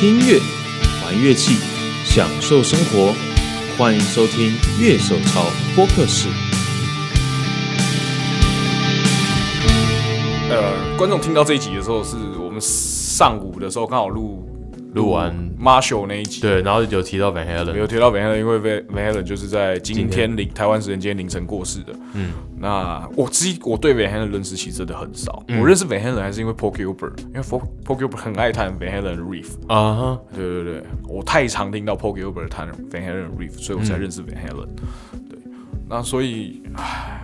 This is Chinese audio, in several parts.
听音乐，玩乐器，享受生活。欢迎收听乐手潮播客室。呃，观众听到这一集的时候，是我们上午的时候刚好录录完 Marshall 那一集，对，然后有提到 Van Halen，有提到 Van Halen，因为 Van Van Halen 就是在今天凌台湾时间今天凌晨过世的。嗯，那我自己我对 Van Halen 认识其实真的很少，嗯我认识 Van Halen 还是因为 Paul Gilbert，因为 Paul Paul Gilbert 很爱弹 Van Halen 的 riff。啊哈，对对对，我太常听到 Paul Gilbert 弹 Van Halen 的 riff，所以我才嗯认识 Van Halen。对，那所以，唉，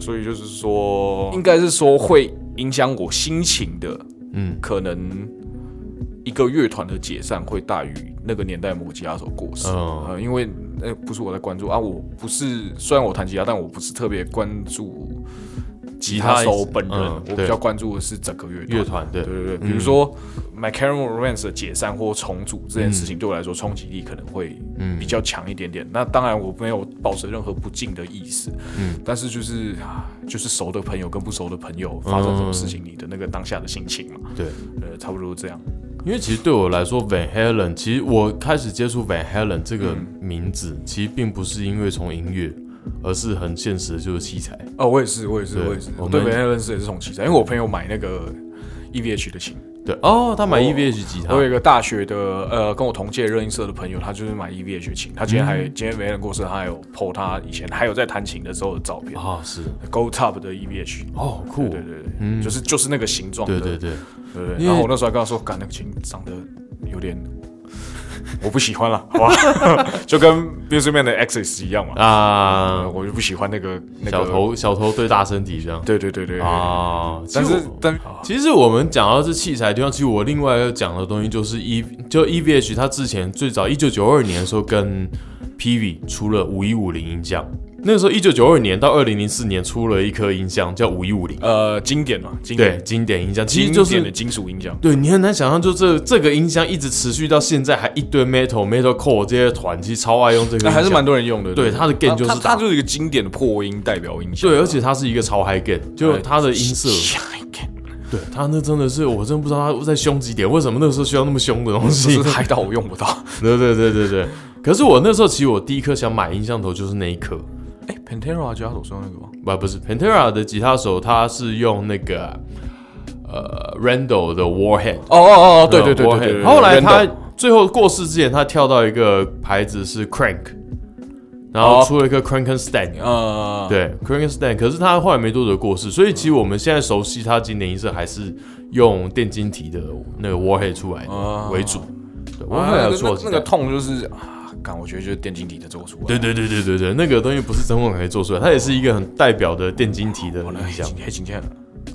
所以就是说，应该是说会影响我心情的，嗯可能一个乐团的解散会大于那个年代某吉他手过世。哦呃，因为呃不是我在关注啊，我不是虽然我弹吉他，但我不是特别关注吉他手本人，嗯我比较关注的是整个乐团。乐团对。对对对，比如说 My Chemical Romance 的解散或重组这件事情，对我来说冲击力可能会比较强一点点。那当然我没有保持任何不敬的意思，嗯。但是就是啊就是熟的朋友跟不熟的朋友发生什么事情，你的那个当下的心情嘛，对，呃，差不多这样。因为其实对我来说，Van Halen，其实我开始接触 Van Halen 这个名字，其实并不是因为从音乐，而是很现实的就是器材。哦，我也是，我也是，我也是，我对 Van Halen 是也是从器材，因为我朋友买那个 EVH 的琴。对哦，他买 EVH 吉他我，有一个大学的呃，跟我同届热音社的朋友，他就是买 EVH 琴。他今天嗯还、今天没人过生，他还有 PO 他以前还有在弹琴的时候的照片、啊是 Gold Top 的 EVH。哦酷，对对对，就是就是那个形状。对对对，对对然后我那时候还跟他说，干那个琴长得有点，我不喜欢了，好吧？就跟 Music Man 的 Access 一样嘛。啊呃，我就不喜欢那个那个小。头小头对大身体这样对对对对对。啊，但是其实但其实我们讲到这器材的地方，其实我另外要讲的东西就是 E 就 EVH，它之前最早一九九二年的时候跟 PV 出了五一五零音箱，那个时候一九九二年到二零零四年出了一颗音箱叫五一五零，呃，经典嘛，经对典，经典音箱，其实就是典的金属音箱。对你很难想象，就这这个音箱一直持续到现在，还一堆 metal metal core 这些团，其实超爱用这个还是蛮多人用的。对它的 gain 就是它它就是一个经典的破音代表音箱。对，而且它是一个超 high gain，就它的音色，色，对它那真的是我真不知道它在凶几点，为什么那个时候需要那么凶的东西 是？嗨到我用不到。对对对对对。可是我那时候其实我第一颗想买音箱头就是那一颗，哎，Pantera 吉他手是用那个吗？不不是 Pantera 的吉他手，他是用那个呃 Randall 的 Warhead。哦哦哦，对对对对 Warhead 对对。后来他最后过世之前，他跳到一个牌子是 Crank，然后哦出了一个 Crankenstein。呃，对 Crankenstein，可是他后来没多久过世，所以其实我们现在熟悉他经典音色还是用电晶体的那个 Warhead 出来的哦为主。对啊，Warhead 那个痛就是啊，干，我觉得就是电晶体的做出来。对对对对对对，那个东西不是真空可以做出来，它也是一个很代表的电晶体的哦，那音箱。黑今天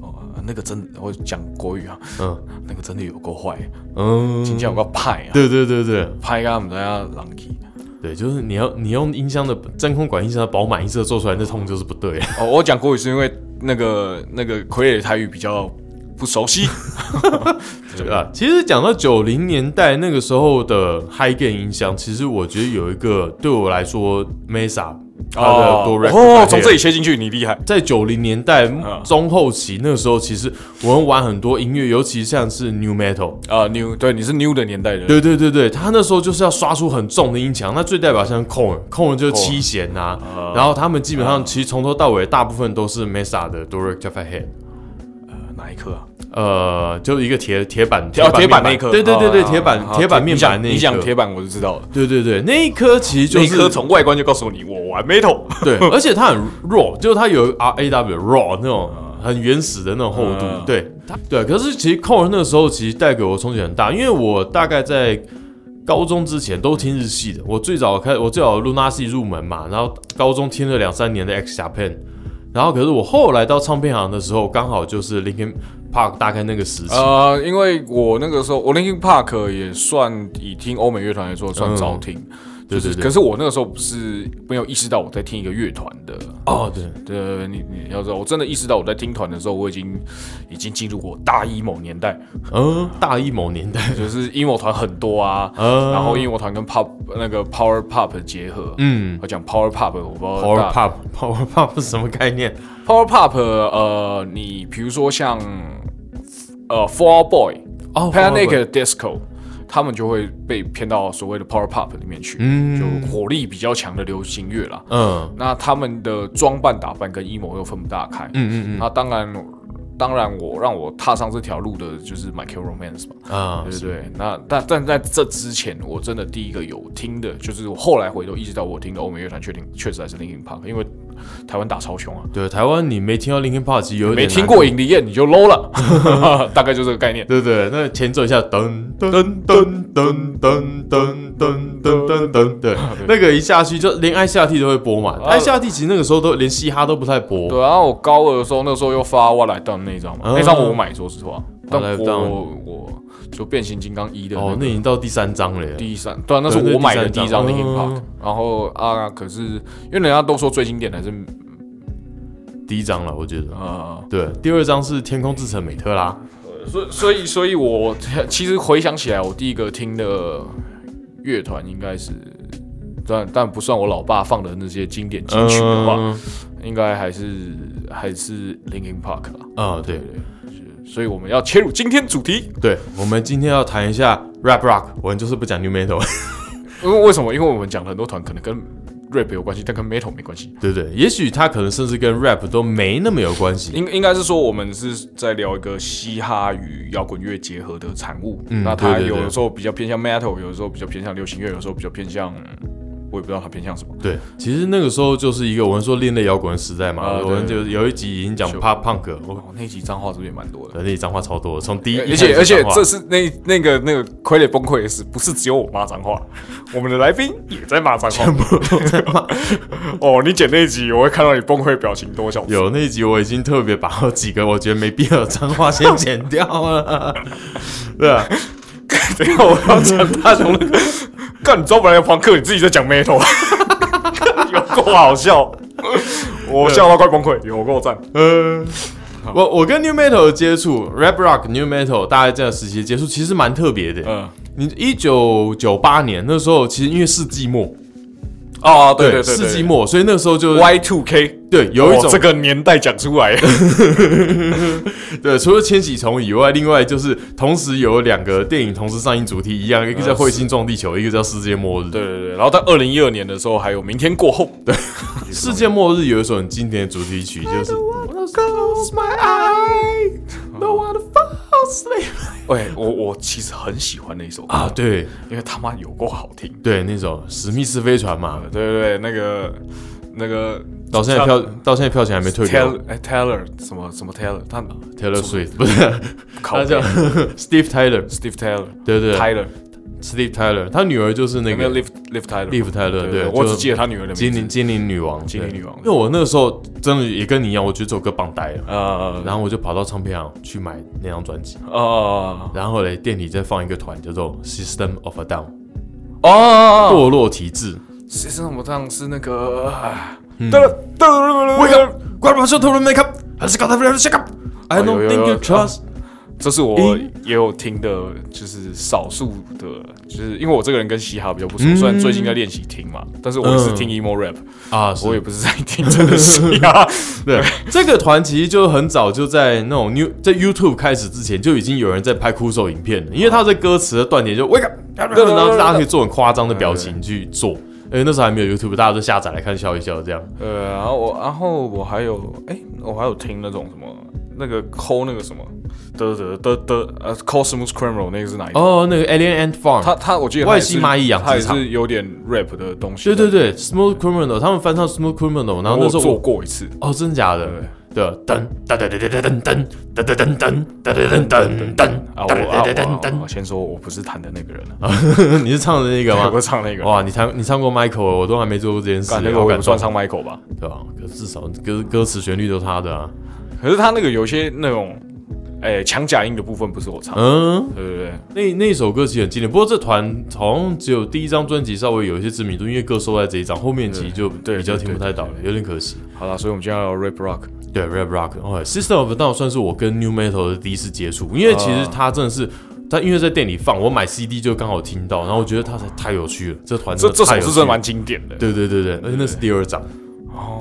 哦，那个真我讲国语啊，嗯 那个真的有够坏，嗯，今天有个派啊，对对对对派啊，我们大家狼气。对，就是你要你用音箱的真空管音箱的饱满音色做出来，那痛就是不对。哦，我讲国语是因为那个那个傀儡台语比较不熟悉。对啊，其实讲到九零年代那个时候的 High Gain 音箱，其实我觉得有一个对我来说 Mesa 它的多 e 哦，从这里切进去，你厉害。在九零年代中后期那个时候，其实我们玩很多音乐，尤其像是 New Metal。啊，new 对，你是 new 的年代人。对对对对，他那时候就是要刷出很重的音墙，那最代表像 Corn，Corn 就是七弦呐、然后他们基本上其实从头到尾大部分都是 Mesa 的 Jaffa Head，一颗啊？呃，就是一个铁铁板铁铁板那一颗。对对对对，哦铁板铁板面板那一你讲铁板我就知道了。对对对，那一颗其实就是那一颗从外观就告诉你，我玩 metal。对，而且它很 raw，就是它有 R A W raw 那种很原始的那种厚度。嗯对，对。可是其实 Core 那个时候其实带给我冲击很大，因为我大概在高中之前都听日系的。我最早开，我最早 Luna 系入门嘛，然后高中听了两三年的 X Japan，然后可是我后来到唱片行的时候，刚好就是 Linkin Park 大概那个时期。呃，因为我那个时候，我 Linkin Park 也算以听欧美乐团来说算早听，就是对对对。可是我那个时候不是没有意识到我在听一个乐团的。哦，对，对，你你要知道，我真的意识到我在听团的时候，我已经已经进入过大 emo 年代，嗯，大一某年代，就是 emo 团很多啊，嗯。然后 emo 团跟 pop 那个 power pop 结合，嗯。我讲 power pop，我不知道，Power Pop，Power Pop 是什么概念？power pop，呃，你比如说像呃 Fall Out Boy、哦 Panic Disco，他们就会被骗到所谓的 power pop 里面去，嗯就火力比较强的流行乐啦。嗯那他们的装扮打扮跟 emo 又分不大开。嗯嗯嗯那当然，当然我让我踏上这条路的就是 My Chemical Romance 嘛。啊，对对对，那但但在这之前，我真的第一个有听的，就是我后来回头意识到我听的欧美乐团，确定确实还是 Linkin Park，因为台湾打超凶啊，对，台湾你没听到 Linkin Park，有没点听。过尹丽燕你就 low 了，大概就这个概念。对对，那前奏一下噔噔噔噔噔噔噔噔噔噔，对，那个一下去就连爱下 T 都会播嘛，爱下 T 其实那个时候都连嘻哈都不太播，对啊，然后我高二的时候，那时候又发《我来当》那一张嘛，嗯那张我买，说实话，但我我就变形金刚一的哦，那已经到第三章了耶，第三，对啊，那是我买的第一张然后啊，可是因为人家都说最经典的还是第一章了，我觉得。呃，对，第二章是天空之城美特拉，所以所以所以我 其实回想起来，我第一个听的乐团应该是，但但不算我老爸放的那些经典金曲的话，嗯。应该还是还是 Linkin Park 啦。啊，对所以我们要切入今天主题，对，我们今天要谈一下 rap rock，我们就是不讲 new metal，因为为什么？因为我们讲了很多团可能跟 rap 有关系，但跟 metal 没关系。对对？也许它可能甚至跟 rap 都没那么有关系。应应该是说，我们是在聊一个嘻哈与摇滚乐结合的产物。嗯那它对对对有的时候比较偏向 metal，有的时候比较偏向流行乐，有的时候比较偏向，我也不知道他偏向什么。对，其实那个时候就是一个我们说另类摇滚的时代嘛，啊我们就有一集已经讲 punk，那集脏话是不是也蛮多的？那集脏话超多的，从第一，而且而且这是那那个那个傀儡崩溃的事，不是只有我骂脏话，我们的来宾也在骂脏话，全部都在骂。哦，你剪那一集，我会看到你崩溃的表情多小。有那一集我已经特别把我几个我觉得没必要的脏话先剪掉了，对啊，等一下我要讲大雄 那个，干你招不来的朋克，你自己在讲 metal，有够好笑，我笑到快崩溃，有够赞。嗯。我我跟 new metal 的接触，rap rock new metal 大概这样时期的接触，其实蛮特别的。嗯，你一九九八年那时候，其实因为世纪末，哦，对对对，世纪末，所以那个时候就 Y two K，对有一种这个年代讲出来，对，除了千禧虫以外，另外就是同时有两个电影同时上映主题一样，一个叫《彗星撞地球》，一个叫《世界末日》。对对对。然后在二零一二年的时候，还有明天过后，对，世界末日有一首很经典的主题曲，就是 Close my eye, no one fall asleep. 喂，我我其实很喜欢那首歌。啊，，对。因为他妈有够好听。对，那首史密斯飞船嘛，对对对，那个那个到现在票到现在票钱还没退掉 Taylor 哎 Taylor 什么什么 Taylor，他，Taylor Swift 不是，考他叫 Steve Tyler，Steve Taylor 对对。Tyler Steve Tyler，他女儿就是那那个个 Liv Liv Tyler，Liv Tyler，对，我只就记得他女儿的名字。精灵精灵女王，精灵女王。因为我那个时候真的也跟你一样，我觉得这首歌棒呆了。呃然后我就跑到唱片行去买那张专辑，呃然后嘞店里再放一个团叫做 System of a Down 哦，堕落体质。谁是我上是那个嗯得了得了 Wake up, grab my shot, make up, has got to shake up. I 哦 don't 有有 think you trust. 这是我音也有听的，就是少数的，就是因为我这个人跟嘻哈比较不熟，嗯虽然最近在练习听嘛，但是我也是听 emo rap，啊，我也不是在 听真的嘻哈。对这个团其实就很早就在那种 New 在 YouTube 开始之前就已经有人在拍酷手影片了，因为他在歌词的断点就 Wake up，然后大家可以做很夸张的表情去做。哎，那时候还没有 YouTube，大家都下载来看笑一笑这样。呃，然后我，然后我还有，哎、我还有听那种什么，那个抠那个什么，的的的的，呃，抠 Smooth Criminal 那个是哪一个？哦，那个 Alien Ant Farm，他他，我记得外星蚂蚁养殖他也是有点 rap 的东西。对对，对，Smooth Criminal，他们翻唱 Smooth Criminal，然后那时候做我过一次。哦，真的假的？对对，噔噔噔噔噔噔噔噔噔噔噔噔噔噔噔啊，我啊噔噔我噔我先说，我不是弹的那个人啊，噔，你是唱的那个我吗？不是唱那个人。哇，你唱你唱过 Michael，我都还没做过这件事，干那个我算，唱 Michael 吧，对吧？可至少歌歌词旋律都他的啊。可是他那个有些那种，哎，强假音的部分不是我唱的，嗯，对对对，那那首歌其实很经典，不过这团好像只有第一张专辑稍微有一些知名度，因为歌收在这一张，后面其实就对比较对听不太到了对，有点可惜。好了，所以我们今天要聊 rap rock，对，rap rock，哦 of a Down 算是我跟 New Metal 的第一次接触，因为其实他真的是，他因为在店里放，我买 CD 就刚好听到，然后我觉得他才太有趣了，这团这这首是真的蛮经典的。对对对对，而且那是第二张，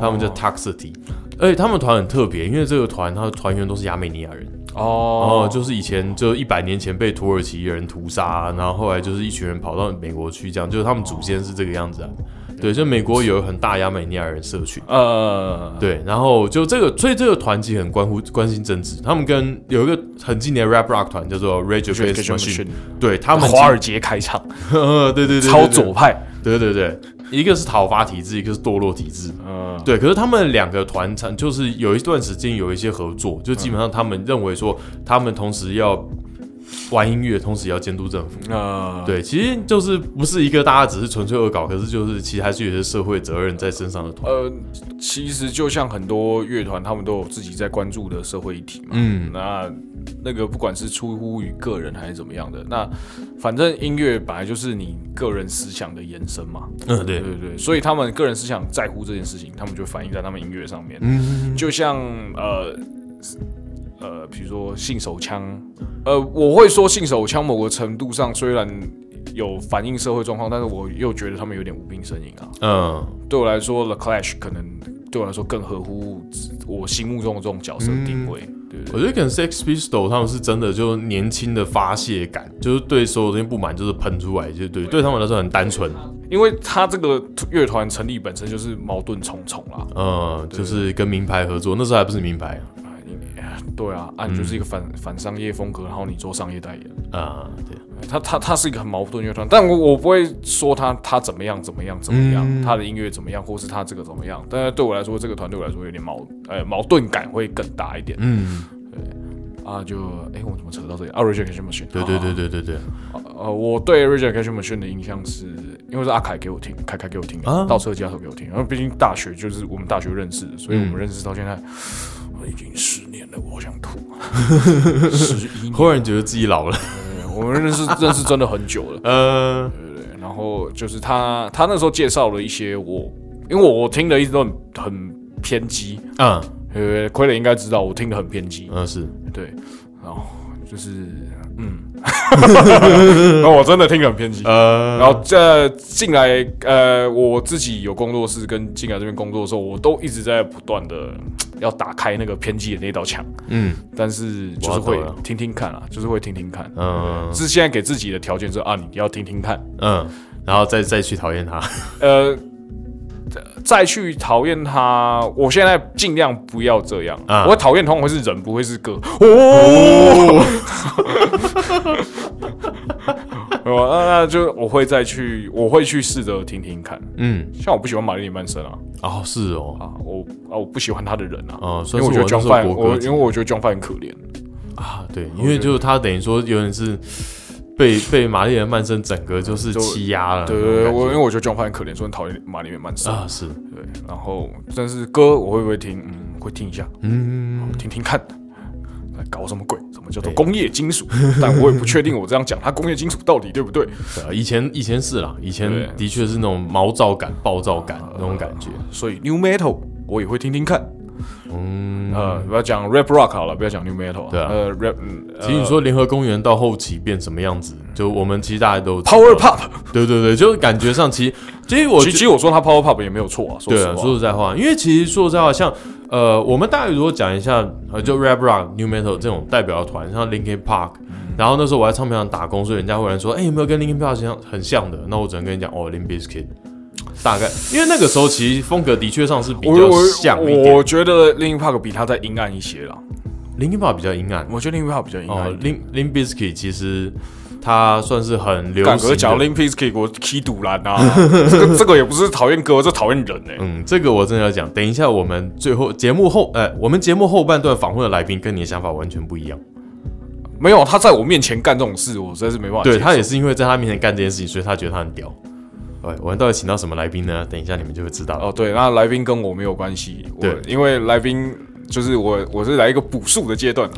他们叫 Toxicity，而且他们团很特别，因为这个团他的团员都是亚美尼亚人，哦。哦，就是以前就一百年前被土耳其人屠杀，然后后来就是一群人跑到美国去，这样就是他们祖先是这个样子啊。对，就美国有很大亚美尼亚人社群，呃，对，然后就这个，所以这个团其实很关乎关心政治。他们跟有一个很经典的 rap rock 团叫做 Rage Against the Machine，对他们华尔街开场，对对对，超左派，对对对，一个是讨伐体制，一个是堕落体制，嗯，对。可是他们两个团产就是有一段时间有一些合作，就基本上他们认为说，他们同时要玩音乐，同时也要监督政府。啊，对，其实就是不是一个大家只是纯粹恶搞，可是就是其实还是有些社会责任在身上的团。呃，其实就像很多乐团，他们都有自己在关注的社会议题嘛。嗯那那个不管是出乎于个人还是怎么样的，那反正音乐本来就是你个人思想的延伸嘛。嗯，对对，对对，所以他们个人思想在乎这件事情，他们就反映在他们音乐上面。嗯，就像呃呃，比如说性手枪，呃，我会说性手枪某个程度上虽然有反映社会状况，但是我又觉得他们有点无病呻吟啊。嗯。对我来说，The Clash 可能对我来说更合乎我心目中的这种角色定位。对对我觉得可能 Sex Pistol 他们是真的就年轻的发泄感，就是对所有东西不满就是喷出来，就对对他们来说很单纯，因为他这个乐团成立本身就是矛盾重重啦。嗯，就是跟名牌合作，那时候还不是名牌对啊，啊，你就是一个反、反商业风格，然后你做商业代言，啊，对，他他他是一个很矛盾乐团，但我我不会说他他怎么样怎么样怎么样，嗯。他的音乐怎么样，或是他这个怎么样，但是对我来说，这个团对我来说有点矛呃矛盾感会更大一点。嗯，对。啊。就哎，我怎么扯到这里？啊 r e j e c t Machine，对对对对对对，呃，我对 r e j e c t Machine 的印象是因为是阿凯给我听，凯凯给我听倒车家头给我听，然后毕竟大学就是我们大学认识的，所以我们认识到现在。已经十年了，我好想吐。十一年，忽然觉得自己老了，我们认识认识真的很久了。呃，对，然后就是他，他那时候介绍了一些我，因为我我听的一直都很很偏激，嗯。呃，傀儡应该知道我听的很偏激，嗯是，对，然后就是嗯，然 后我真的听得很偏激，呃，然后这进来呃，我自己有工作室跟进来这边工作的时候，我都一直在不断的要打开那个偏激的那道墙，嗯。但是就是会听听看啊，就是会听听看，嗯。是现在给自己的条件是啊，你要听听看，嗯，然后再再去讨厌他，呃，再去讨厌他，我现在尽量不要这样。啊我会讨厌通常会是人，不会是歌。哦，哦，那那就我会再去，我会去试着听听看。嗯，像我不喜欢玛丽莲曼森啊，哦是哦，啊，我啊我不喜欢他的人啊，哦，因为我觉得 John 我因为我觉得 John Fan 很可怜。啊，对，因为就是他等于说有点是被被玛丽莲曼森整个就是欺压了，对对对，我因为我觉得 John 很可怜，所以很讨厌玛丽莲曼森。啊是，对，然后但是歌我会不会听？嗯，会听一下。嗯听听看，在搞什么鬼？什么叫做工业金属？但我也不确定我这样讲，它工业金属到底对不对？以前以前是啦，以前的确是那种毛躁感、暴躁感那种感觉。所以 new metal 我也会听听看。嗯，呃，不要讲 rap rock 好了，不要讲 new metal 啊。对啊。呃，rap，嗯其实你说联合公园到后期变什么样子，就我们其实大家都 power pop，对对对，就是感觉上其实其实我其实我说他 power pop 也没有错啊。说对啊，实，说实在话，因为其实说实在话，像呃，我们大概如果讲一下呃，就 rap rock、new metal 这种代表的团，像 Linkin Park，、然后那时候我在唱片行打工，所以人家会有人说，哎、有没有跟 Linkin Park 像很像的？那我只能跟你讲，哦 l i n k Bizkit，大概因为那个时候其实风格的确上是比较像一点我觉得 Linkin Park 比他再阴暗一些了。，Linkin Park 比较阴暗。我觉得 Linkin Park 比较阴暗。，Lin Lin Bizkit 其实他算是很流行的。Link p i s k i 我踢赌篮啊，这个 这个也不是讨厌歌，这讨厌人哎、嗯，这个我真的要讲。等一下，我们最后节目后，呃，我们节目后半段访问的来宾跟你的想法完全不一样。没有，他在我面前干这种事，我实在是没办法。对他也是因为在他面前干这件事情，所以他觉得他很屌。对，我们到底请到什么来宾呢？等一下你们就会知道了。哦，对，那来宾跟我没有关系，我对因为来宾就是我，我是来一个补数的阶段，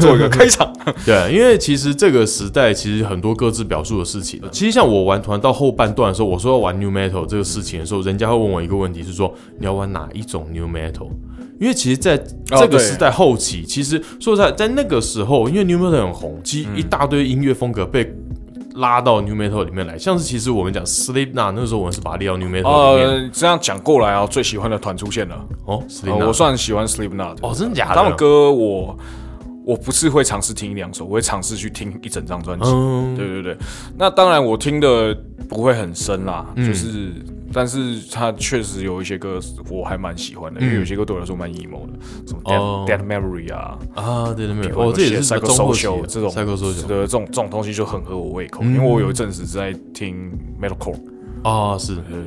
做一个 开场。对，因为其实这个时代其实很多各自表述的事情。其实像我玩团到后半段的时候，我说要玩 new metal 这个事情的时候，人家会问我一个问题，是说你要玩哪一种 new metal？因为其实在这个对时代后期，其实说实在，在那个时候，因为 new metal 很红，其实一大堆音乐风格被拉到 new metal 里面来，像是其实我们讲 Slipknot 那时候我们是把它列到 new metal 里面。呃，这样讲过来啊，最喜欢的团出现了。哦我算喜欢 Slipknot，的哦，真的假的？他们歌我我不是会尝试听一两首，我会尝试去听一整张专辑。嗯，对对对，那当然我听的不会很深啦，嗯就是，但是他确实有一些歌我还蛮喜欢的，因为有些歌对我来说蛮 emo 的，什么 Dead、Dead Memory 啊，啊，对对对，比如哦，这也是赛中后期 social 这种赛克搜球的这种这种东西就很合我胃口，嗯。因为我有一阵子在听 metalcore，啊，是。呃，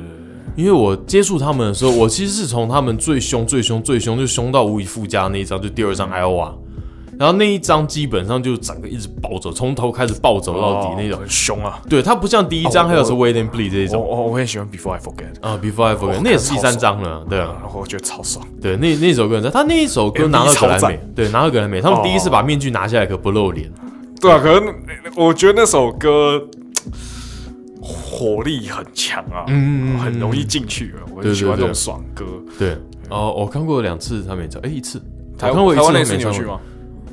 因为我接触他们的时候，我其实是从他们最凶、最凶、最凶，就凶到无以复加那一张，就第二张 Iowa，然后那一张基本上就整个一直暴走，从头开始暴走到底那种。哦很凶啊。对，它不像第一张哦还有是 Wait and Bleed 这一种。我我我很喜欢 Before I Forget，啊，Before I Forget，哦那也是第三超张了，对啊，然后我觉得超爽。对，那那首歌很赞，他那一首歌拿到格莱超美，对，拿到格莱美，他们第一次把面具拿下来可不露脸，对啊，可能我觉得那首歌火力很强啊，嗯很容易进去啊，我很喜欢这种爽歌。对，哦，我看过两次他们演唱，哎，一次，台湾那他们演唱会次你有去吗？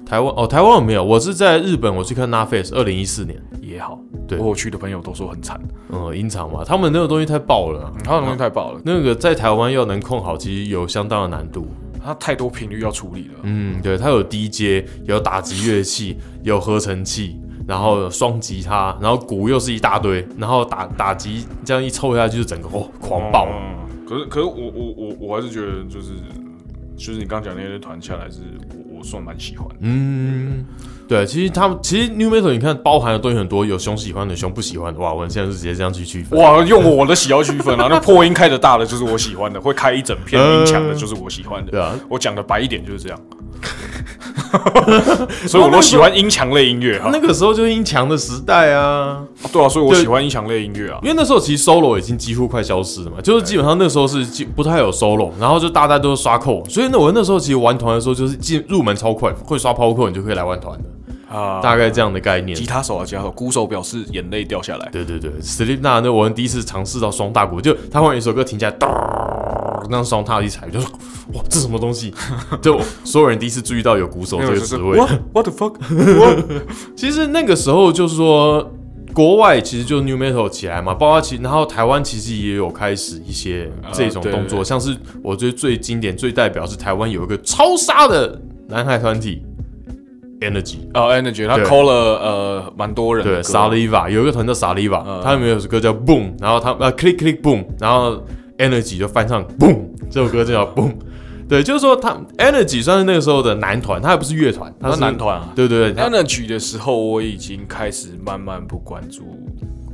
台湾哦，台湾我没有，我是在日本，我去看 n a f a c e 二零一四年，也好，对我有去的朋友都说很惨，嗯，音场嘛，他们那个东西太爆了啊，他们东西太爆了，那个在台湾要能控好，其实有相当的难度。它太多频率要处理了。嗯，对，它有 DJ，有打击乐器，有合成器，然后双吉他，然后鼓又是一大堆，然后打打击这样一凑下去，就整个哦狂爆。嗯可是可是我我我我还是觉得就是就是你刚刚讲那些团下来是我我算蛮喜欢的。嗯，对，其实他们其实 New Metal 你看包含的东西很多，有熊喜欢的，熊不喜欢的。哇，我们现在是直接这样去区分。哇，用我的喜好区分啊，那破音开的大的就是我喜欢的，会开一整片音墙的就是我喜欢的。对啊，我讲的白一点就是这样，所以我都喜欢音强类音乐哈。那个时候就是音强的时代啊，对啊，所以我喜欢音强类音乐啊。因为那时候其实 solo 已经几乎快消失了嘛，就是基本上那时候是基不太有 solo，然后就大家都是刷扣，所以那，我那时候其实玩团的时候就是进入门超快，会刷 power 扣你就可以来玩团的，啊，大概这样的概念吉。他手啊，吉他手，鼓手表示眼泪掉下来。对对对，Sleep 那那我们第一次尝试到双大鼓，就他忽然一首歌停下来，咚，那样双踏一踩，就说哇这什么东西？就所有人第一次注意到有鼓手这个职位。What What the fuck？其实那个时候就是说，国外其实就 New Metal 起来嘛，包括其然后台湾其实也有开始一些这种对动作，对像是我觉得最经典、最代表是台湾有一个超杀的男孩团体 Energy。哦，Energy，他对 call 了呃蛮多人的对歌，Saliva 有一个团叫 Saliva，、嗯他们有首歌叫 Boom，然后他呃 Click Click Boom，然后 Energy 就翻唱 Boom，这首歌就叫 Boom。对，就是说他 Energy 算是那个时候的男团，他还不是乐团，他他是男团啊。对对对，Energy 的时候，我已经开始慢慢不关注。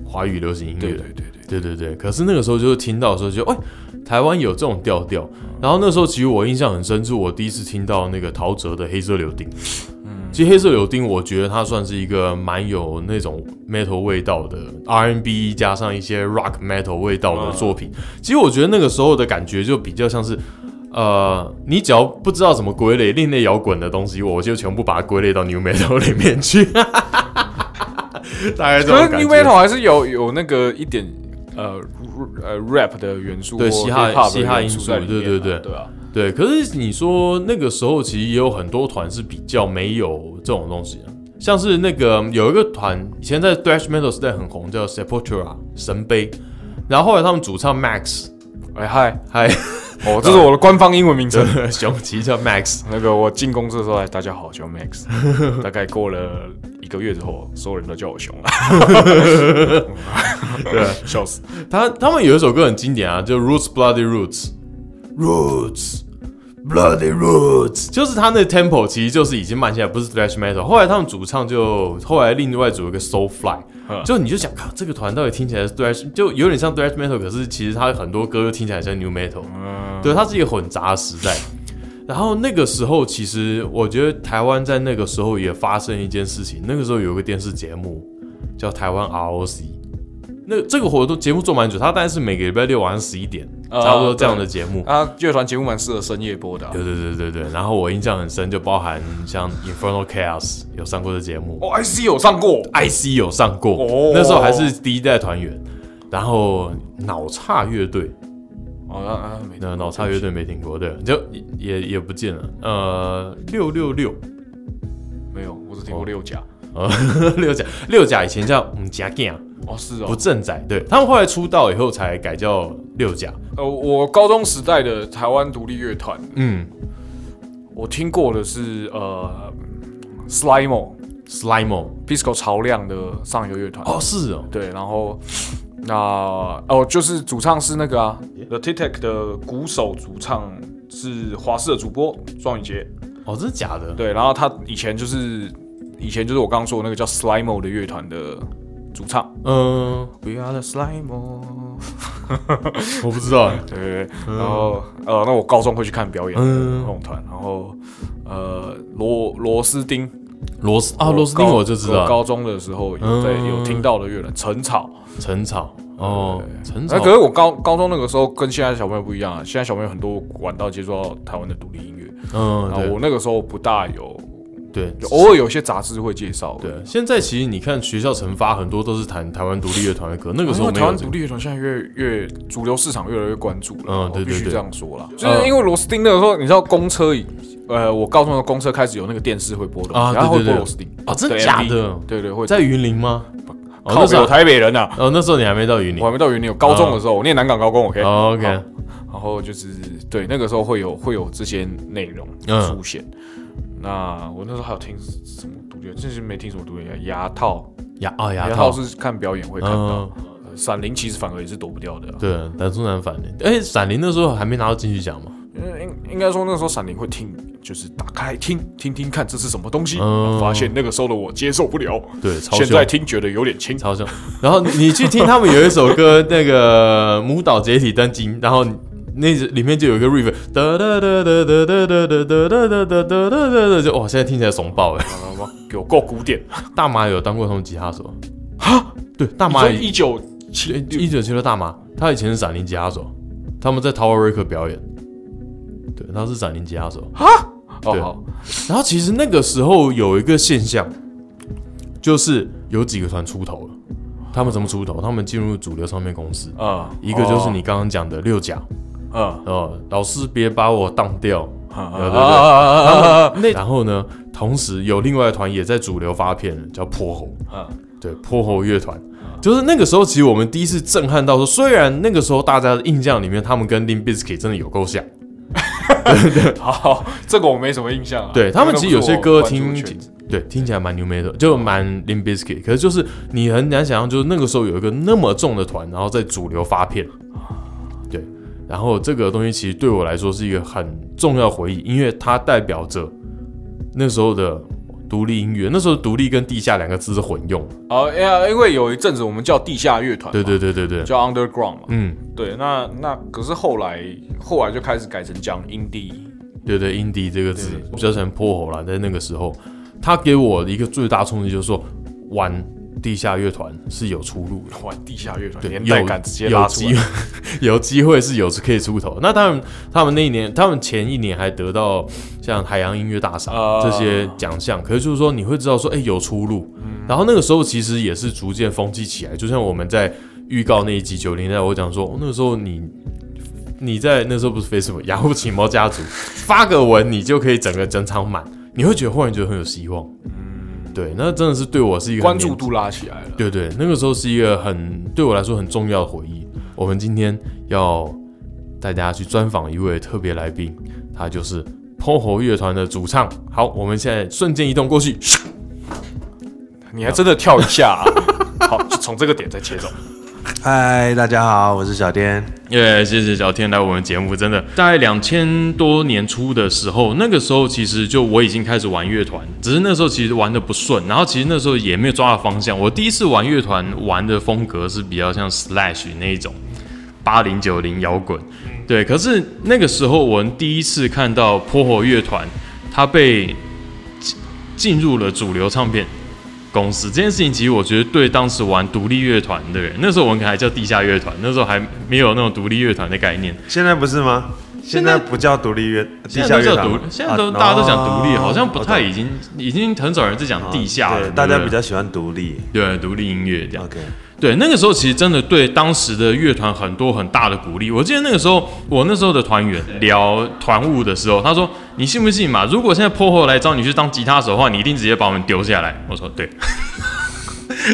华语流行音乐。对对对对，对对对，可是那个时候就是听到的时候就，哎，台湾有这种调调。然后那时候其实我印象很深，是我第一次听到那个陶喆的《黑色柳丁》。嗯，其实《黑色柳丁》我觉得它算是一个蛮有那种 metal 味道的 R&B 加上一些 rock metal 味道的作品。其实我觉得那个时候的感觉就比较像是。呃，你只要不知道怎么归类另类摇滚的东西，我就全部把它归类到 new metal 里面去。大概这种感 New 觉。Metal 还是有有那个一点呃呃 rap 的元素，对嘻哈嘻哈因素元素在里面啊，对对对对啊，对，可是你说那个时候其实也有很多团是比较没有这种东西的，像是那个有一个团以前在 thrash metal 时代很红，叫 Sepultura 神杯，然后后来他们主唱 Max 哎嗨，嗨哦，这是我的官方英文名称。熊奇叫 Max，那个我进公司的时候，哎，大家好，叫 Max。大概过了一个月之后，所有人都叫我熊了，对，笑死。他他们有一首歌很经典啊，就 Roots Bloody Roots Roots。Bloody Roots，就是他那 tempo 其实就是已经慢下来，不是 thrash metal。后来他们主唱就后来另外组一个 Soulfly，嗯就你就想，看，这个团到底听起来是 thrash，就有点像 thrash metal，可是其实他很多歌又听起来像 new metal，嗯，对，它是一个混杂的时代。然后那个时候，其实我觉得台湾在那个时候也发生一件事情。那个时候有一个电视节目叫台湾 ROC，那这个活动节目做蛮久，他大概是每个礼拜六晚上十一点，啊差不多这样的节目。啊，乐团节目蛮适合深夜播的啊。对对对对对。然后我印象很深，就包含像 Infernal Chaos 有上过的节目哦，IC 有上过，，IC 有上过，哦那时候还是第一代团员。然后脑岔乐队，哦啊啊，没那脑岔乐队没听过，对，就也也也不见了。呃，六六六，没有，我只听过六甲。呃，六甲六甲以前叫嗯甲健，哦，是哦不哦。正仔，对他们后来出道以后才改叫六甲。呃，我高中时代的台湾独立乐团，嗯，我听过的是呃 Slimo Slimo Pisco 潮亮的上游乐团。哦，是哦，对，然后那哦，就是主唱是那个啊，The Tic Tac 的鼓手主唱是华视的主播庄宇杰。哦，这是假的，对，然后他以前就是以前就是我刚刚说的那个叫 Slimo 的乐团的主唱。嗯，We are the Slimo。我不知道，对对对，然后呃，那我高中会去看表演的嗯。那种团，然后呃，螺螺丝钉螺丝啊，螺丝钉高我就知道，高中的时候有在嗯有听到的乐人陈草。陈草哦，陈那草可是我高高中那个时候跟现在的小朋友不一样啊，现在小朋友很多管道接触到台湾的独立音乐，嗯，然后我那个时候不大有，对就偶尔有些杂志会介绍。对，现在其实你看学校惩罚很多都是谈台湾独立乐团的歌，那个时候台湾独立乐团现在越越主流市场越来越关注了，嗯对我必须这样说啦。就是因为罗斯汀那个时候，你知道公车以，呃，我高中的公车开始有那个电视会播的啊，然后会播罗斯汀。啊真的的假的？对对，会。在云林吗？哦，靠北有那时候台北人呐，哦，那时候你还没到云林。我还没到云林，我高中的时候，我念南港高工，OK，哦，OK，好然后就是对那个时候会有会有这些内容嗯。出现。那我那时候还有听什么独立，真是没听什么独立乐，牙套，牙啊牙牙套套是看表演会看到，闪灵其实反而也是躲不掉的啊。对，难中难反的，哎，闪灵那时候还没拿到金曲奖嘛？应应该说那时候闪灵会听，就是打开听听听看这是什么东西，嗯发现那个时候的我接受不了，对，超现在。听觉得有点轻。超凶，然后你去听他们有一首歌，那个母岛解体登金，然后那里面就有一个 riff，哒哒哒哒哒哒哒哒哒哒哒哒哒哒哒，就哇，现在听起来怂爆哎！好吗？有够古典，大麻有当过他们吉他手啊？对，大麻一九七一九七六大麻，他以前是闪灵吉他手，他们在 Tower Record 表演，对，他是闪灵吉他手。对哦好，然后其实那个时候有一个现象，就是有几个团出头了。他们怎么出头？他们进入主流唱片公司，嗯，一个就是你刚刚讲的六甲，嗯，哦，老师别把我当掉。然后呢，同时有另外一团也在主流发片，叫泼猴。嗯对，泼猴乐团，就是那个时候，其实我们第一次震撼到说，虽然那个时候大家的印象里面，他们跟 Limp Bizkit 真的有够像，好，这个我没什么印象啊。对他们其实有些歌听对，听起来蛮 New Metal，就蛮 Limp Bizkit，可是就是你很难想象，就是那个时候有一个那么重的团，然后在主流发片，对，然后这个东西其实对我来说是一个很重要回忆，因为它代表着那时候的独立音乐，那时候独立跟地下两个字是混用，哦，因为因为有一阵子我们叫地下乐团，对对，对对对，叫 underground 嘛。嗯，对，那那可是后来后来就开始改成讲 indie。对对，indie 这个字对比较成破喉了，在那个时候，他给我一个最大冲击就是说，玩地下乐团是有出路的。玩地下乐团，对，年代感直接有拉出会，有机会是有可以出头。那他们他们那一年，他们前一年还得到像海洋音乐大赏、啊这些奖项，可是就是说你会知道说，哎、有出路。嗯然后那个时候其实也是逐渐风气起来，就像我们在预告那一集九零代，我讲说、哦那个时候你。你在那时候不是 Facebook 雅虎奇猫家族发个文，你就可以整个整场满，你会觉得忽然觉得很有希望。嗯，对，那真的是对我是一个关注度拉起来了。对对，那个时候是一个很对我来说很重要的回忆。我们今天要带大家去专访一位特别来宾，他就是 POHO 乐团的主唱。好，我们现在瞬间移动过去，你还真的跳一下、啊，好，就从这个点再切走。嗨，大家好，我是小天。耶谢谢小天来我们节目，真的大概两千多年初的时候，那个时候其实就我已经开始玩乐团，只是那时候其实玩的不顺，然后其实那时候也没有抓到方向。我第一次玩乐团玩的风格是比较像 Slash 那一种八零九零摇滚，对。可是那个时候我们第一次看到泼火乐团，它被进入了主流唱片。公司这件事情，其实我觉得对当时玩独立乐团的人，那时候我们可还叫地下乐团，那时候还没有那种独立乐团的概念。现在不是吗？现在不叫独立乐，地下叫独，现在都啊大家都讲独立，哦好像不太已经已经很少人在讲地下了。大家比较喜欢独立。对独立音乐这样。OK，对，那个时候其实真的对当时的乐团很多很大的鼓励。我记得那个时候，我那时候的团员聊团务的时候，他说：“你信不信嘛？如果现在破后来找你去当吉他手的话，你一定直接把我们丢下来。”我说：“对。”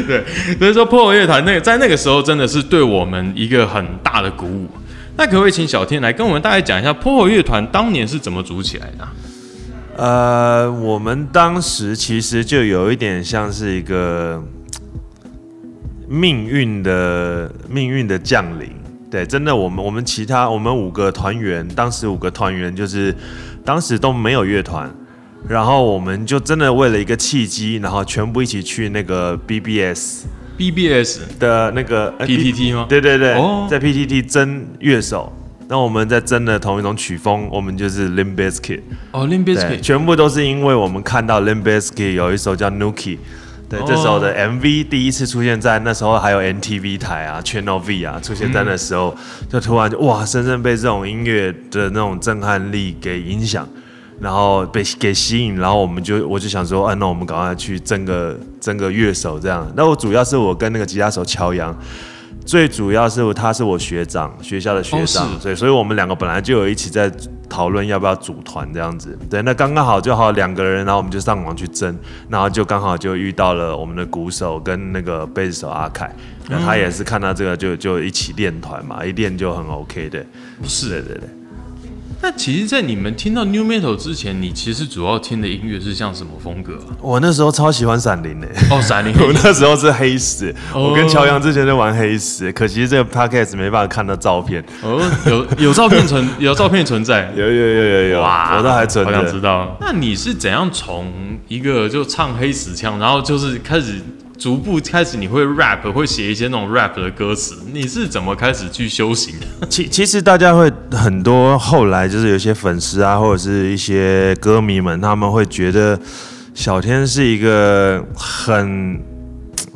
对，所以说破后乐团那个在那个时候真的是对我们一个很大的鼓舞。那可不可以请小天来跟我们大概讲一下破后乐团当年是怎么组起来的啊、呃，我们当时其实就有一点像是一个命运的命运的降临。对，真的，我们我们其他我们五个团员，当时五个团员就是当时都没有乐团，然后我们就真的为了一个契机，然后全部一起去那个 BBS BBS 的那个呃 PTT 吗？对对对，哦在 PTT 争乐手，那我们在争的同一种曲风，我们就是 Limp Bizkit。哦 l i m b i s k i t 全部都是因为我们看到 Limp Bizkit 有一首叫 Nuki，对，这时候的 MV 第一次出现在那时候还有 NTV 台啊，Channel V 啊，出现在那时候，就突然就哇，深深被这种音乐的那种震撼力给影响。然后被给吸引，然后我们就我就想说，啊，那我们赶快去争个争个乐手这样。那我主要是我跟那个吉他手乔阳，最主要是他是我学长，学校的学长，哦所以所以我们两个本来就有一起在讨论要不要组团这样子。对，那刚刚好就好两个人，然后我们就上网去争，然后就刚好就遇到了我们的鼓手跟那个贝斯手阿凯，那他也是看到这个就就一起练团嘛，一练就很 OK 的。是的对对。那其实，在你们听到 New Metal 之前，你其实主要听的音乐是像什么风格啊？我那时候超喜欢闪灵的、哦，闪灵 我那时候是黑死，哦我跟乔阳之前在玩黑死，可惜这个 podcast 没办法看到照片。哦，有有照片存，有照片存在。有有有有有，哇，我都还存好想知。道。那你是怎样从一个就唱黑死腔，然后就是开始逐步开始你会 rap，会写一些那种 rap 的歌词，你是怎么开始去修行的？其其实大家会很多后来就是有些粉丝啊，或者是一些歌迷们，他们会觉得小天是一个很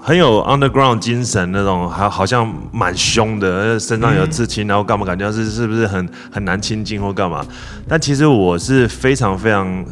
很有 underground 精神那种，还好像蛮凶的，身上有刺青，然后干嘛感觉是是不是很很难亲近或干嘛？但其实我是非常非常。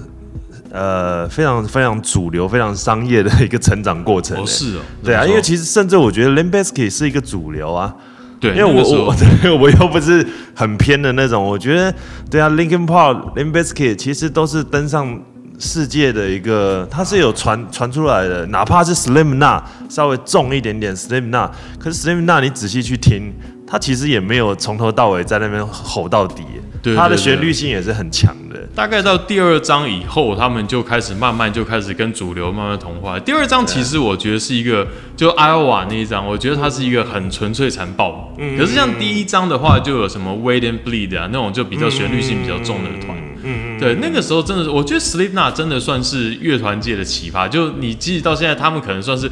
呃，非常非常主流、非常商业的一个成长过程、欸。哦，是哦，对啊，因为其实甚至我觉得 l i m b i s k y 是一个主流啊。对，因为我我 对我又不是很偏的那种，我觉得对啊，Linkin Park、Limp Bizkit 其实都是登上世界的一个，它是有传传出来的，哪怕是 Slim Na 稍微重一点点 Slim Na，可是 Slim Na 你仔细去听，它其实也没有从头到尾在那边吼到底，对对对它的旋律性也是很强的。大概到第二章以后，他们就开始慢慢就开始跟主流慢慢同化。第二章其实我觉得是一个，就艾奥瓦那一章，我觉得它是一个很纯粹残暴。嗯可是像第一章的话，就有什么 Wait and Bleed 啊那种就比较旋律性比较重的团。嗯对，那个时候真的是，我觉得 Slipknot 真的算是乐团界的奇葩。就你即使到现在，他们可能算是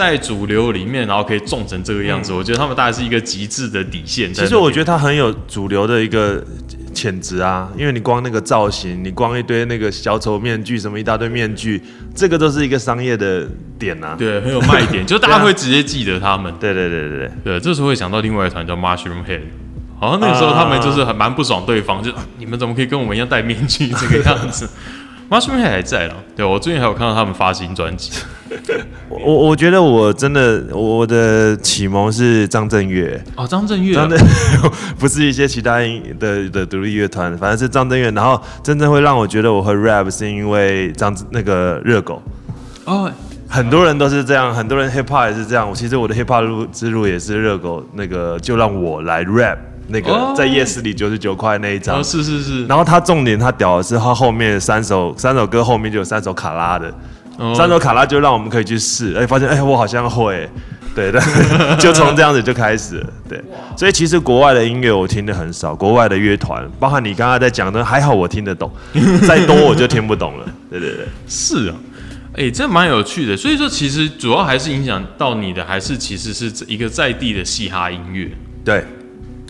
在主流里面，然后可以重成这个样子。我觉得他们大概是一个极致的底线其实我觉得他很有主流的一个潜质啊，因为你光那个造型，你光一堆那个小丑面具，什么一大堆面具，这个都是一个商业的点啊。对很有卖点，就大家会直接记得他们。对对对对对，对，这时候会想到另外一团叫 Mushroom Head，好像那个时候他们就是很蛮不爽对方，就啊你们怎么可以跟我们一样戴面具这个样子 ？Mushroom Head 还在了，对我最近还有看到他们发新专辑，我我觉得我真的我的启蒙是张震岳，哦，张震岳啊、张震 不是一些其他音的的独立乐团，反正是张震岳。然后真正会让我觉得我会 rap 是因为张那个热狗。哦，很多人都是这样，很多人 hip hop 也是这样。我其实我的 hip hop 路之路也是热狗那个，就让我来 rap 那个、哦在夜市里九十九块那一张。哦，是是是，然后他重点他屌的是他后面三首三首歌后面就有三首卡拉的，哦三首卡拉就让我们可以去试，哎，发现哎我好像会，对的，就从这样子就开始了，对。所以其实国外的音乐我听的很少，国外的乐团，包含你刚刚在讲的，还好我听得懂，再多我就听不懂了，对对对。是啊。哎、这蛮有趣的，所以说其实主要还是影响到你的，还是其实是一个在地的嘻哈音乐。对，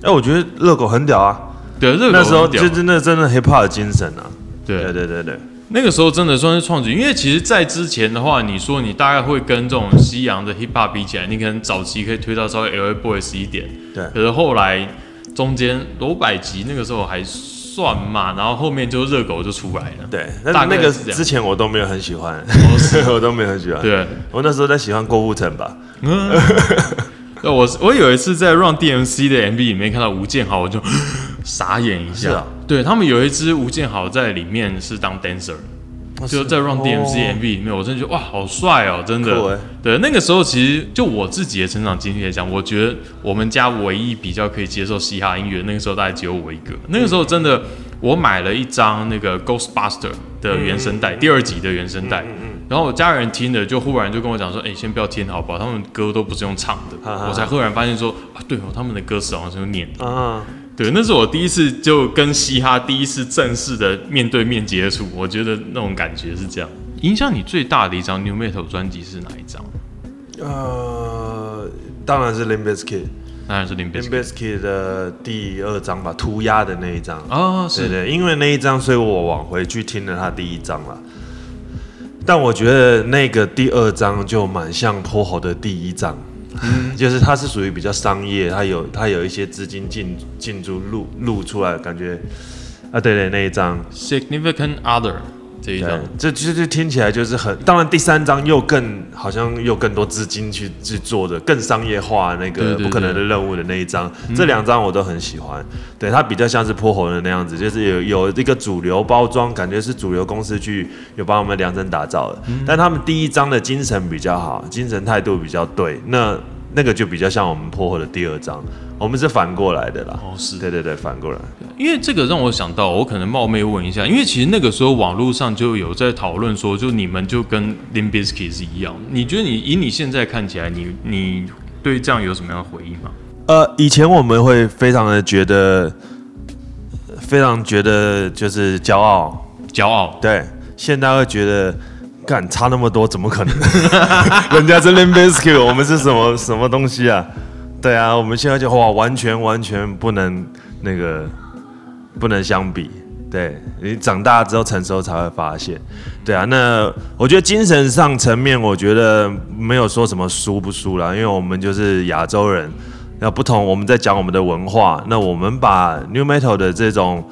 哎，我觉得热狗很屌啊，对，热狗那时候就真的真的 hip hop 的精神啊，对。对对对对，那个时候真的算是创举，因为其实，在之前的话，你说你大概会跟这种西洋的 hip hop 比起来，你可能早期可以推到稍微 LA Boys 一点，对。可是后来中间罗百吉那个时候还算嘛，然后后面就热狗就出来了，对，那大那个之前我都没有很喜欢，哦 我都没有很喜欢。对，我那时候在喜欢郭富城吧，那我我有一次在 Run DMC 的 MV 里面看到吴建豪，我就 傻眼一下。是啊对他们有一支吴建豪在里面是当 dancer，就在 Run DMC 哦 MV 里面，我真的觉得哇，好帅哦，真的。对，那个时候其实就我自己的成长经历来讲，我觉得我们家唯一比较可以接受嘻哈音乐，那个时候大概只有我一个。那个时候真的我买了一张那个 Ghostbuster 的原声带，第二集的原声带。然后我家人听了，就忽然就跟我讲说：“哎、先不要听好不好？他们歌都不是用唱的。我才忽然发现说：“啊，对哦，他们的歌词好像是用念的。啊，对，那是我第一次就跟嘻哈第一次正式的面对面接触，我觉得那种感觉是这样。影响你最大的一张 New Metal 专辑是哪一张？呃，当然是 Limp Bizkit。当然是 Limp Limp Bizkit Bizkit 的第二张吧，涂鸦的那一张。啊，是对对，因为那一张，所以我往回去听了他第一张了。但我觉得那个第二张就蛮像泼猴的第一张，就是它是属于比较商业，它有它有一些资金进进驻露露出来，感觉啊，对对，那一张，Significant Other 这一对张，，这就就听起来就是很，当然第三张又更好像又更多资金去去做的更商业化那个不可能的任务的那一张，这两张我都很喜欢。对，它比较像是泼猴的那样子，就是有有一个主流包装，感觉是主流公司去有帮我们量身打造的。但他们第一张的精神比较好，精神态度比较对，那那个就比较像我们泼猴的第二张，我们是反过来的啦。哦是对对对，反过来。因为这个让我想到，我可能冒昧问一下，因为其实那个时候网络上就有在讨论说，就你们就跟 Limp Bizkit 是一样，你觉得你以你现在看起来，你你对这样有什么样的回应吗？呃，以前我们会非常的觉得，非常觉得就是骄傲，骄傲，对，现在会觉得，干差那么多，怎么可能？人家是 Limp Bizkit，我们是什么什么东西啊？对啊，我们现在就哇，完全完全不能那个不能相比。对你长大之后成熟才会发现，对啊，那我觉得精神上层面，我觉得没有说什么输不输啦，因为我们就是亚洲人，那不同，我们在讲我们的文化，那我们把 New Metal 的这种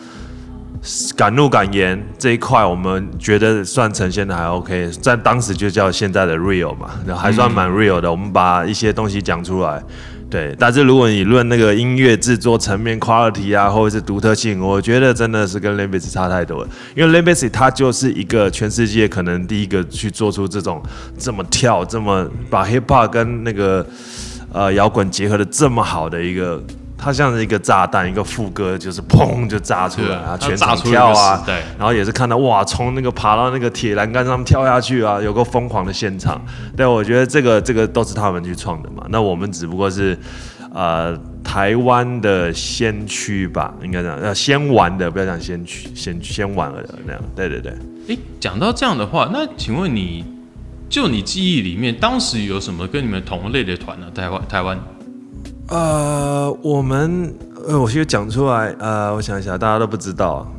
敢怒敢言这一块，我们觉得算呈现的还 OK，在当时就叫现在的 real 嘛，那还算蛮 real 的。我们把一些东西讲出来，对。但是如果你论那个音乐制作层面 quality 啊，或者是独特性，我觉得真的是跟 l i m b i s 差太多了。因为 l i m b i s 它就是一个全世界可能第一个去做出这种这么跳、这么把 hip hop 跟那个呃摇滚结合的这么好的一个。它像是一个炸弹，一个副歌就是砰就炸出来啊，它全场跳啊对，然后也是看到哇，从那个爬到那个铁栏杆上跳下去啊，有个疯狂的现场。对，我觉得这个这个都是他们去创的嘛。那我们只不过是呃台湾的先驱吧，应该这样，要先玩的，不要讲先驱，先先玩了的那样。对对对。诶，讲到这样的话，那请问你就你记忆里面，当时有什么跟你们同类的团呢、台湾台湾呃，我们呃，我其实讲出来，呃，我想一下，大家都不知道，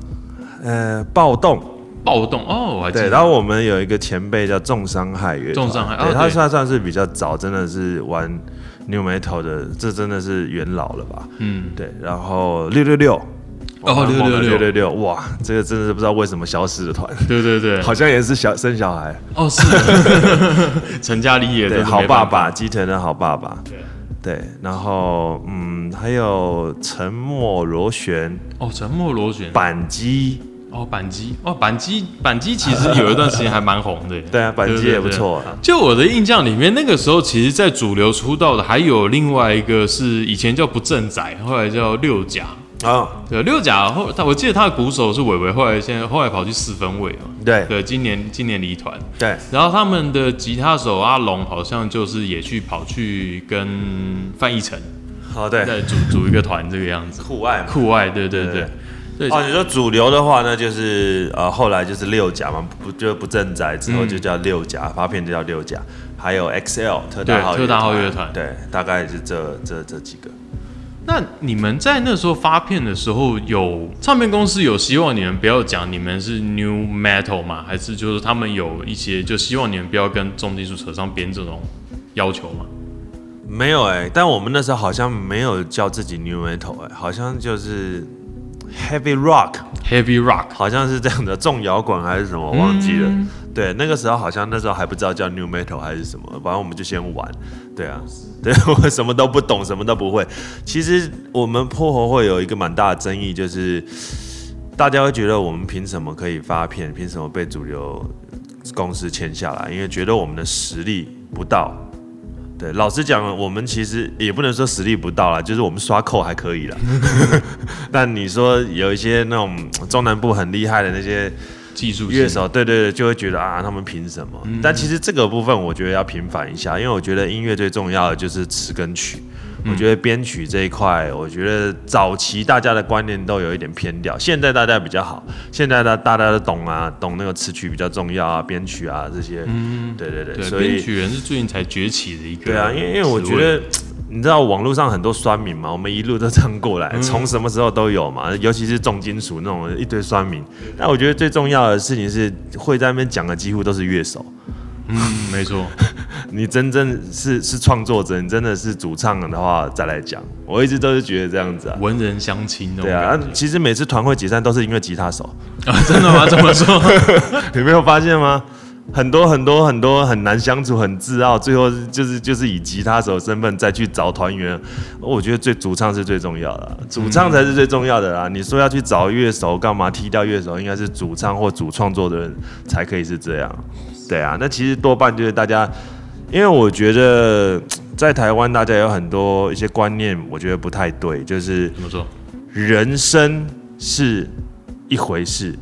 呃，暴动。暴动哦，我还记对，得。然后我们有一个前辈叫重伤害乐团，重伤害哦对，他对。算算是比较早，真的是玩 new metal 的，这真的是元老了吧？嗯，对，然后六六六，哦666六六六，哇，这个真的是不知道为什么消失的团，对对对，好像也是小生小孩，哦是。的，成家立业，对，真的好爸办法爸，基藤的好爸爸，对，然后嗯，还有沉默螺旋、哦，沉默螺旋，板机，哦板机，哦板机，板机 其实有一段时间还蛮红的，对啊，板机也不。错啊。就我的印象里面，那个时候其实，在主流出道的还有另外一个是以前叫不正仔，后来叫六甲。啊，对，六甲后他我记得他的鼓手是伟伟，后来现在后来跑去四分位嘛。对。对，今年今年离团，对，然后他们的吉他手阿龙好像就是也去跑去跟范逸臣哦对，再组组一个团这个样子。酷爱嘛。酷爱，对对对对对，哦，你说主流的话呢，就是呃，后来就是六甲嘛，不就不正宅之后就叫六甲，发片就叫六甲，还有 XL 特大号特大号乐团。对，大概是这这这几个。那你们在那时候发片的时候，有唱片公司有希望你们不要讲你们是 new metal 吗？还是就是他们有一些就希望你们不要跟重金属扯上边这种要求吗？没有哎、但我们那时候好像没有叫自己 new metal 哎、好像就是 heavy rock，Heavy Rock，好像是这样的，重摇滚还是什么，我忘记了。对，那个时候好像那时候还不知道叫 new metal 还是什么，反正我们就先玩。对啊，对我什么都不懂，什么都不会。其实我们破喉会有一个蛮大的争议，就是大家会觉得我们凭什么可以发片，凭什么被主流公司签下来？因为觉得我们的实力不到。对，老实讲，我们其实也不能说实力不到啦，就是我们刷扣还可以啦。但你说有一些那种中南部很厉害的那些技术乐手，对对对，就会觉得啊，他们凭什么？嗯但其实这个部分，我觉得要平反一下，因为我觉得音乐最重要的就是词跟曲。嗯我觉得编曲这一块，我觉得早期大家的观念都有一点偏掉，现在大家比较好，现在大大家都懂啊，懂那个词曲比较重要啊，编曲啊这些，嗯，对对对，对，所以编曲人是最近才崛起的一个。对啊，因为因为我觉得。你知道网络上很多酸民嘛？我们一路都这样过来，从什么时候都有嘛，尤其是重金属那种一堆酸民。但我觉得最重要的事情是，会在那边讲的几乎都是乐手。嗯，没错，你真正是是创作者，你真的是主唱的话再来讲。我一直都是觉得这样子啊。文人相亲那种对啊其实每次团会解散都是因为吉他手，啊，真的吗？这么说？你没有发现吗？很多很多很多很难相处、很自傲，最后就是就是以吉他手身份再去找团员。我觉得最主唱是最重要的啊，主唱才是最重要的啦。你说要去找乐手干嘛？踢掉乐手，应该是主唱或主创作的人才可以是这样。对啊，那其实多半就是大家，因为我觉得在台湾大家有很多一些观念，我觉得不太对，就是怎么说？人生是一回事，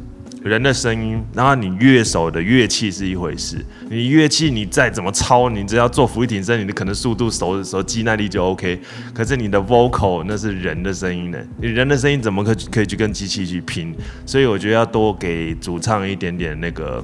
人的声音，然后你乐手的乐器是一回事。你乐器你再怎么操，你只要做俯卧挺身，你的可能速度、手手肌耐力就 OK。可是你的 vocal 那是人的声音呢，你人的声音怎么可可以去跟机器去拼？所以我觉得要多给主唱一点点那个。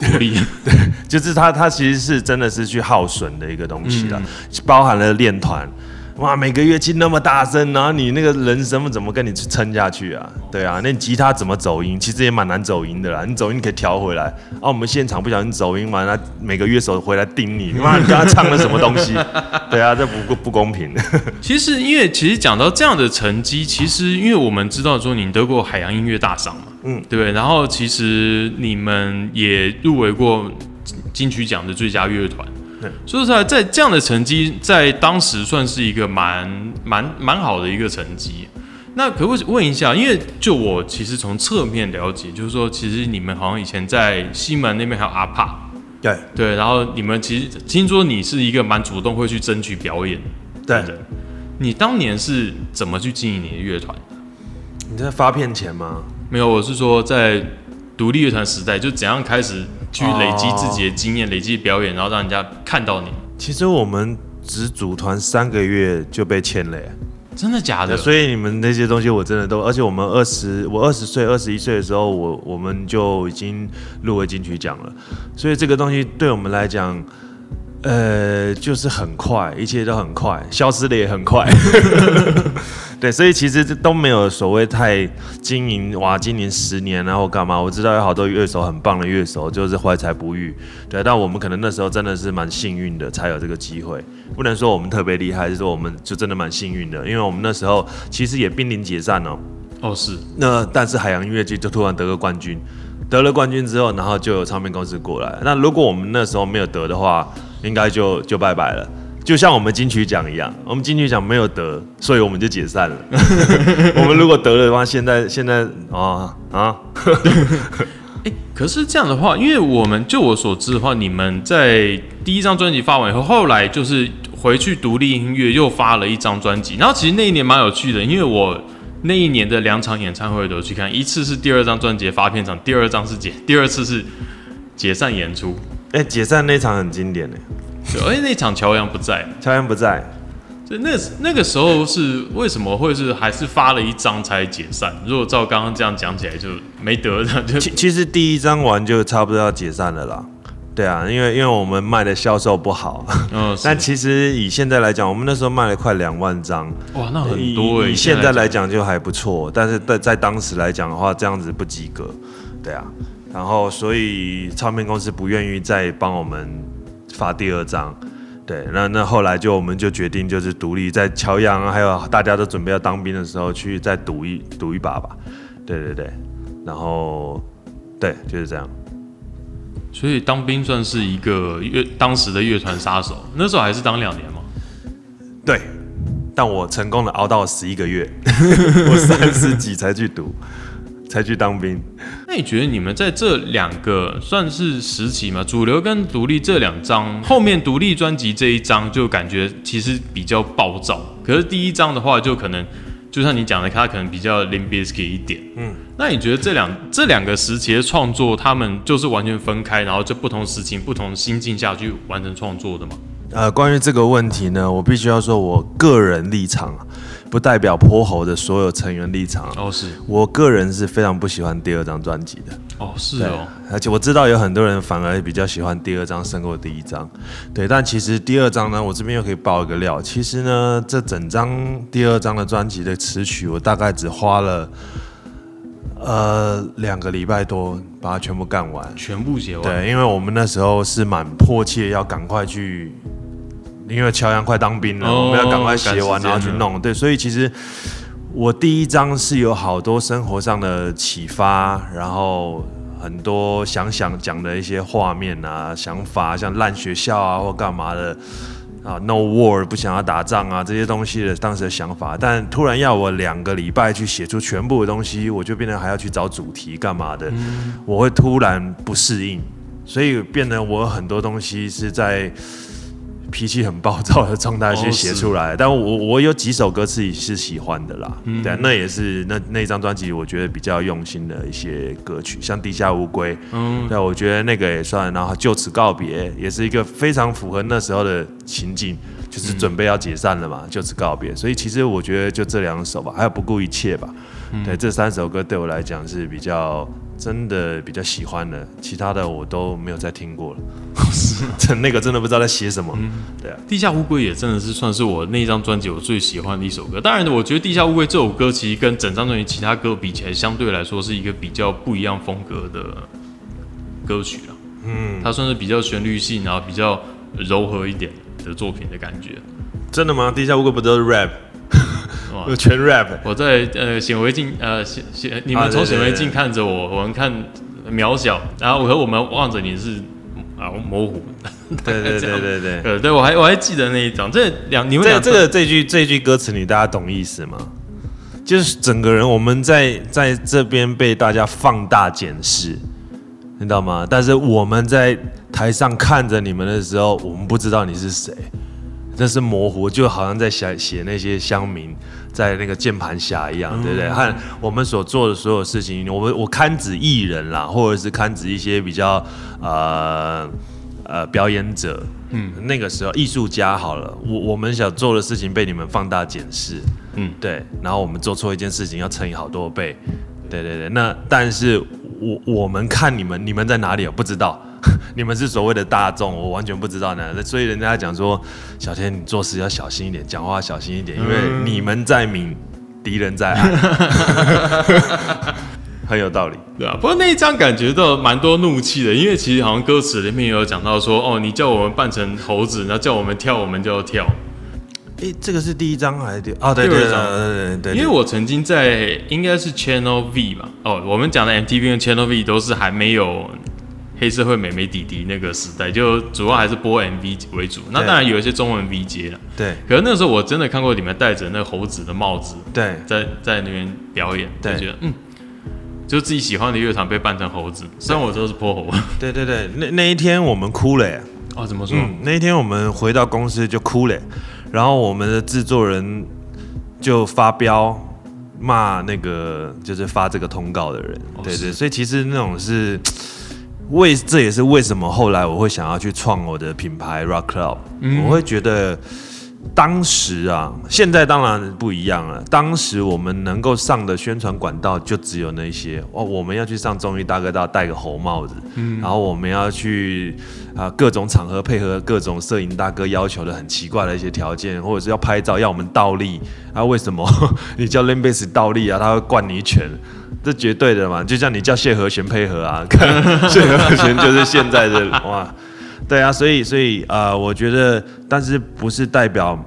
鼓励。就是他他其实是真的是去耗损的一个东西了，包含了练团。哇，每个乐器那么大声，然后你那个人声怎么跟你去撑下去啊？对啊，那你吉他怎么走音？其实也蛮难走音的啦。你走音可以调回来。啊，我们现场不小心走音完那，每个乐手回来盯你，妈，你刚刚唱了什么东西？对啊，这不不公平。其实，因为其实讲到这样的成绩，其实因为我们知道说你得过海洋音乐大赏嘛，嗯，对不对？然后其实你们也入围过金曲奖的最佳乐团。对，说实在，在这样的成绩，在当时算是一个蛮蛮蛮好的一个成绩。那可不可以问一下？因为就我其实从侧面了解，就是说，其实你们好像以前在西门那边还有阿帕，对对，然后你们其实听说你是一个蛮主动会去争取表演的对，人。你当年是怎么去经营你的乐团？你在发片前吗？没有，我是说在独立乐团时代，就怎样开始去累积自己的经验，累积表演，然后让人家看到你。其实我们只组团三个月就被签了耶。真的假的？所以你们那些东西我真的都，而且我们二十，我二十岁、二十一岁的时候，我我们就已经入围金曲奖了，所以这个东西对我们来讲，呃，就是很快，一切都很快，消失的也很快。对，所以其实这都没有所谓太经营哇，经营十年然后干嘛？我知道有好多乐手很棒的乐手，就是怀才不遇。对，但我们可能那时候真的是蛮幸运的，才有这个机会。不能说我们特别厉害，是说我们就真的蛮幸运的，因为我们那时候其实也濒临解散哦。哦，是那但是海洋音乐剧就突然得个冠军，得了冠军之后，然后就有唱片公司过来。那如果我们那时候没有得的话，应该就就拜拜了。就像我们金曲奖一样，我们金曲奖没有得，所以我们就解散了。我们如果得了的话，现在现在啊啊，哎，可是这样的话，因为我们就我所知的话，你们在第一张专辑发完以后，后来就是回去独立音乐又发了一张专辑，然后其实那一年蛮有趣的，因为我那一年的两场演唱会都去看，一次是第二张专辑的发片场，第二张是解，第二次是解散演出。哎、解散那场很经典的，对，而且那场乔洋不在，乔洋不在，所以那那个时候是为什么会是还是发了一张才解散？如果照刚刚这样讲起来，就没得的，就其其实第一张完就差不多要解散了啦。对啊，因为因为我们卖的销售不好，嗯，但其实以现在来讲，我们那时候卖了快两万张，哇，那很多哎、以以现在来讲就还不错，但是在在当时来讲的话，这样子不及格，对啊。然后所以唱片公司不愿意再帮我们发第二张，对，那那后来就我们就决定就是独立，在乔洋啊还有大家都准备要当兵的时候去再赌一赌一把吧，对对对，然后对就是这样。所以当兵算是一个乐当时的乐团杀手，那时候还是当两年嘛。对，但我成功的熬到十一个月，我三十几才去读，才去当兵。那你觉得你们在这两个算是时期嘛？主流跟独立这两张，后面独立专辑这一张就感觉其实比较暴躁，可是第一张的话就可能就像你讲的，他可能比较 l i m b i s k y 一点。嗯，那你觉得这两这两个时期的创作，他们就是完全分开，然后就不同时期、不同心境下去完成创作的吗？呃，关于这个问题呢，我必须要说，我个人立场啊，不代表泼猴的所有成员立场啊。哦，是我个人是非常不喜欢第二张专辑的。哦，是哦，而且我知道有很多人反而比较喜欢第二张胜过第一张，对。但其实第二张呢，我这边又可以爆一个料，其实呢，这整张第二张的专辑的词曲，我大概只花了呃两个礼拜多把它全部干完。全部写完。对，因为我们那时候是蛮迫切要赶快去，因为乔洋快当兵了，哦我们要赶快写完，然后去弄。对，所以其实我第一章是有好多生活上的启发，然后很多想想讲的一些画面啊、想法，像烂学校啊或干嘛的。啊，no war 不想要打仗啊，这些东西的当时的想法，但突然要我两个礼拜去写出全部的东西，我就变得还要去找主题干嘛的，我会突然不适应，所以变得我有很多东西是在脾气很暴躁的状态去写出来，但我我有几首歌自己是喜欢的啦，对啊，那也是那那张专辑我觉得比较用心的一些歌曲，像《地下乌龟》，嗯，对啊，我觉得那个也算，然后就此告别，也是一个非常符合那时候的情景，就是准备要解散了嘛，就此告别。所以其实我觉得就这两首吧，还有不顾一切吧，对，这三首歌对我来讲是比较真的比较喜欢的，其他的我都没有再听过了。是，真 那个真的不知道在写什么。对啊，地下乌龟也真的是算是我那张专辑我最喜欢的一首歌。当然，我觉得地下乌龟这首歌其实跟整张专辑其他歌比起来，相对来说是一个比较不一样风格的歌曲了。嗯，它算是比较旋律性，然后比较柔和一点的作品的感觉。真的吗？地下乌龟不都是 rap，哇全 rap。我在呃显微镜呃显显，你们从显微镜看着我，我们看渺小，然后我和我们望着你是啊模糊。对对对对对。呃，对 我还我还记得那一张，这两你们俩这这个这句这句歌词，你大家懂意思吗？就是整个人我们在在这边被大家放大检视，你知道吗？但是我们在台上看着你们的时候，我们不知道你是谁，这是模糊，就好像在写写那些乡民在那个键盘侠一样，对不对？和我们所做的所有事情，我们我看指艺人啦，或者是看指一些比较呃呃表演者，嗯，那个时候艺术家好了，我我们想做的事情被你们放大检视，嗯。对，然后我们做错一件事情要乘以好多倍，对对对，那但是我我们看你们，你们在哪里？我不知道，你们是所谓的大众，我完全不知道呢。所以人家讲说，小天你做事要小心一点，讲话小心一点，因为你们在明，敌人在暗，很有道理。对啊，不过那一张感觉到蛮多怒气的，因为其实好像歌词里面有讲到说，哦，你叫我们扮成猴子，然后叫我们跳，我们就要跳。诶，这个是第一张还是第？啊，对对对对对对，因为我曾经在应该是 Channel V 吧，哦，我们讲的 MTV 跟 Channel V 都是还没有黑社会美眉弟弟那个时代，就主要还是播 MV 为主。那当然有一些中文 V 接了，对可是那时候我真的看过你们戴着那猴子的帽子，对在在那边表演，就对觉得嗯，就自己喜欢的乐团被扮成猴子，虽然我都是泼猴。对对对，那那一天我们哭了耶。哦，怎么说？嗯，那一天我们回到公司就哭了，然后我们的制作人就发飙骂那个就是发这个通告的人，对是。对，所以其实那种是为这也是为什么后来我会想要去创我的品牌 Rock Club，、我会觉得。当时啊，现在当然不一样了。当时我们能够上的宣传管道就只有那些哦，我们要去上综艺大哥大，戴个猴帽子，嗯然后我们要去啊、各种场合配合各种摄影大哥要求的很奇怪的一些条件，或者是要拍照要我们倒立啊？为什么 你叫 Limbase 倒立啊？他会灌你一拳，这绝对的嘛。就像你叫谢和弦配合啊，看 谢和弦就是现在的哇。对啊，所以所以呃，我觉得，但是不是代表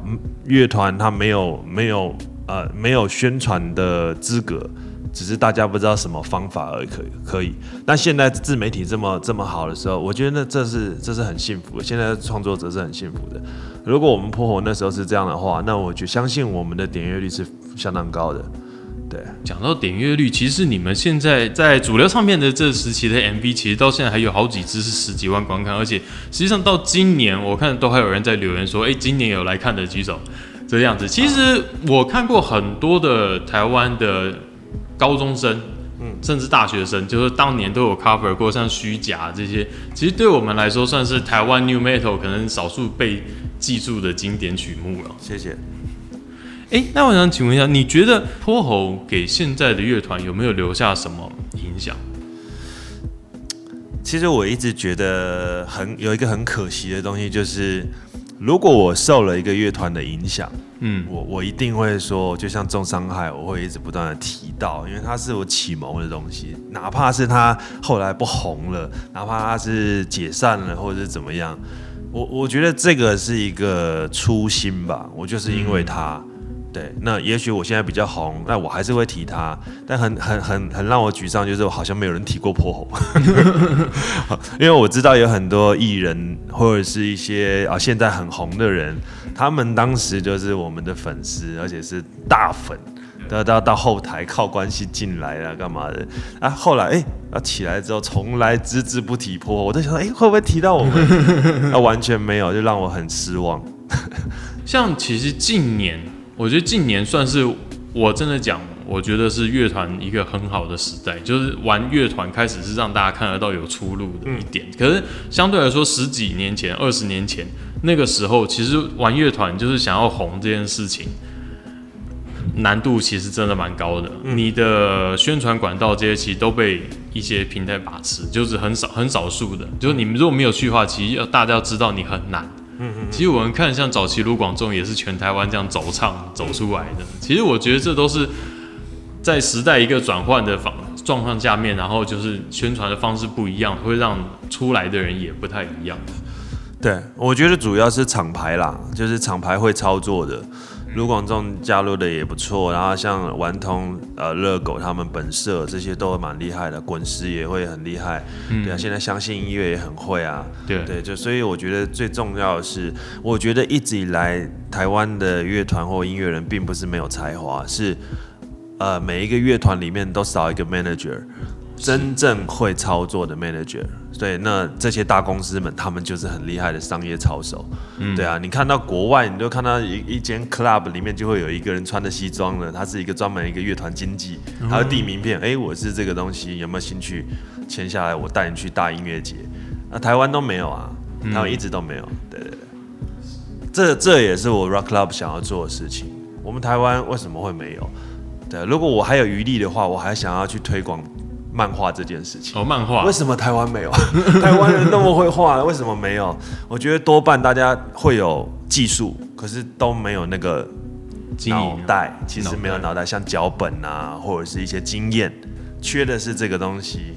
乐团他没有没有呃没有宣传的资格，只是大家不知道什么方法而可以可以。但现在自媒体这么这么好的时候，我觉得那这是这是很幸福的。现在创作者是很幸福的。如果我们破火那时候是这样的话，那我就相信我们的点阅率是相当高的。对，讲到点阅率，其实你们现在在主流唱片的这时期的 MV，其实到现在还有好几支是十几万观看，而且实际上到今年，我看都还有人在留言说，哎、今年有来看的举手，这样子。其实我看过很多的台湾的高中生，嗯，甚至大学生，就是当年都有 cover 过像虚假这些，其实对我们来说算是台湾 new metal 可能少数被记住的经典曲目了。谢谢。哎，那我想请问一下，你觉得泼猴给现在的乐团有没有留下什么影响？其实我一直觉得很有一个很可惜的东西，就是如果我受了一个乐团的影响，嗯，我我一定会说，就像重伤害，我会一直不断的提到，因为它是我启蒙的东西，哪怕是它后来不红了，哪怕它是解散了或者是怎么样，我我觉得这个是一个初心吧，我就是因为它。对，那也许我现在比较红，那我还是会提他，但很很很很让我沮丧，就是好像没有人提过破红，因为我知道有很多艺人或者是一些啊现在很红的人，他们当时就是我们的粉丝，而且是大粉，到到到后台靠关系进来啊，干嘛的啊？后来哎，啊起来之后从来只字不提破，我在想说，哎，会不会提到我们？啊，完全没有，就让我很失望。像其实近年，我觉得近年算是我真的讲，我觉得是乐团一个很好的时代，就是玩乐团开始是让大家看得到有出路的一点。可是相对来说，十几年前、二十年前那个时候，其实玩乐团就是想要红这件事情。难度其实真的蛮高的，你的宣传管道这些其实都被一些平台把持，就是很少很少数的，就是你们如果没有去的话，其实要大家要知道你很难。其实我们看像早期卢广仲也是全台湾这样走唱走出来的。其实我觉得这都是在时代一个转换的方状况下面，然后就是宣传的方式不一样，会让出来的人也不太一样。对，我觉得主要是厂牌啦，就是厂牌会操作的。卢广仲加入的也不错，然后像顽童、呃热狗他们本社这些都蛮厉害的，滚石也会很厉害，对啊，现在相信音乐也很会啊，对对，就所以我觉得最重要的是，我觉得一直以来台湾的乐团或音乐人并不是没有才华，是呃每一个乐团里面都少一个 manager。真正会操作的 manager，对，那这些大公司们，他们就是很厉害的商业操手，对啊，你看到国外，你就看到一一间 club 里面就会有一个人穿着西装的，他是一个专门一个乐团经纪，他会递名片，哎、我是这个东西，有没有兴趣签下来，我带你去大音乐节，那台湾都没有啊，台湾一直都没有，对对对，这这也是我 rock club 想要做的事情，我们台湾为什么会没有？对，如果我还有余力的话，我还想要去推广漫画这件事情。哦，漫画为什么台湾没有？台湾人那么会画，为什么没有？我觉得多半大家会有技术，可是都没有那个脑袋，其实没有脑袋，像脚本啊，或者是一些经验，缺的是这个东西。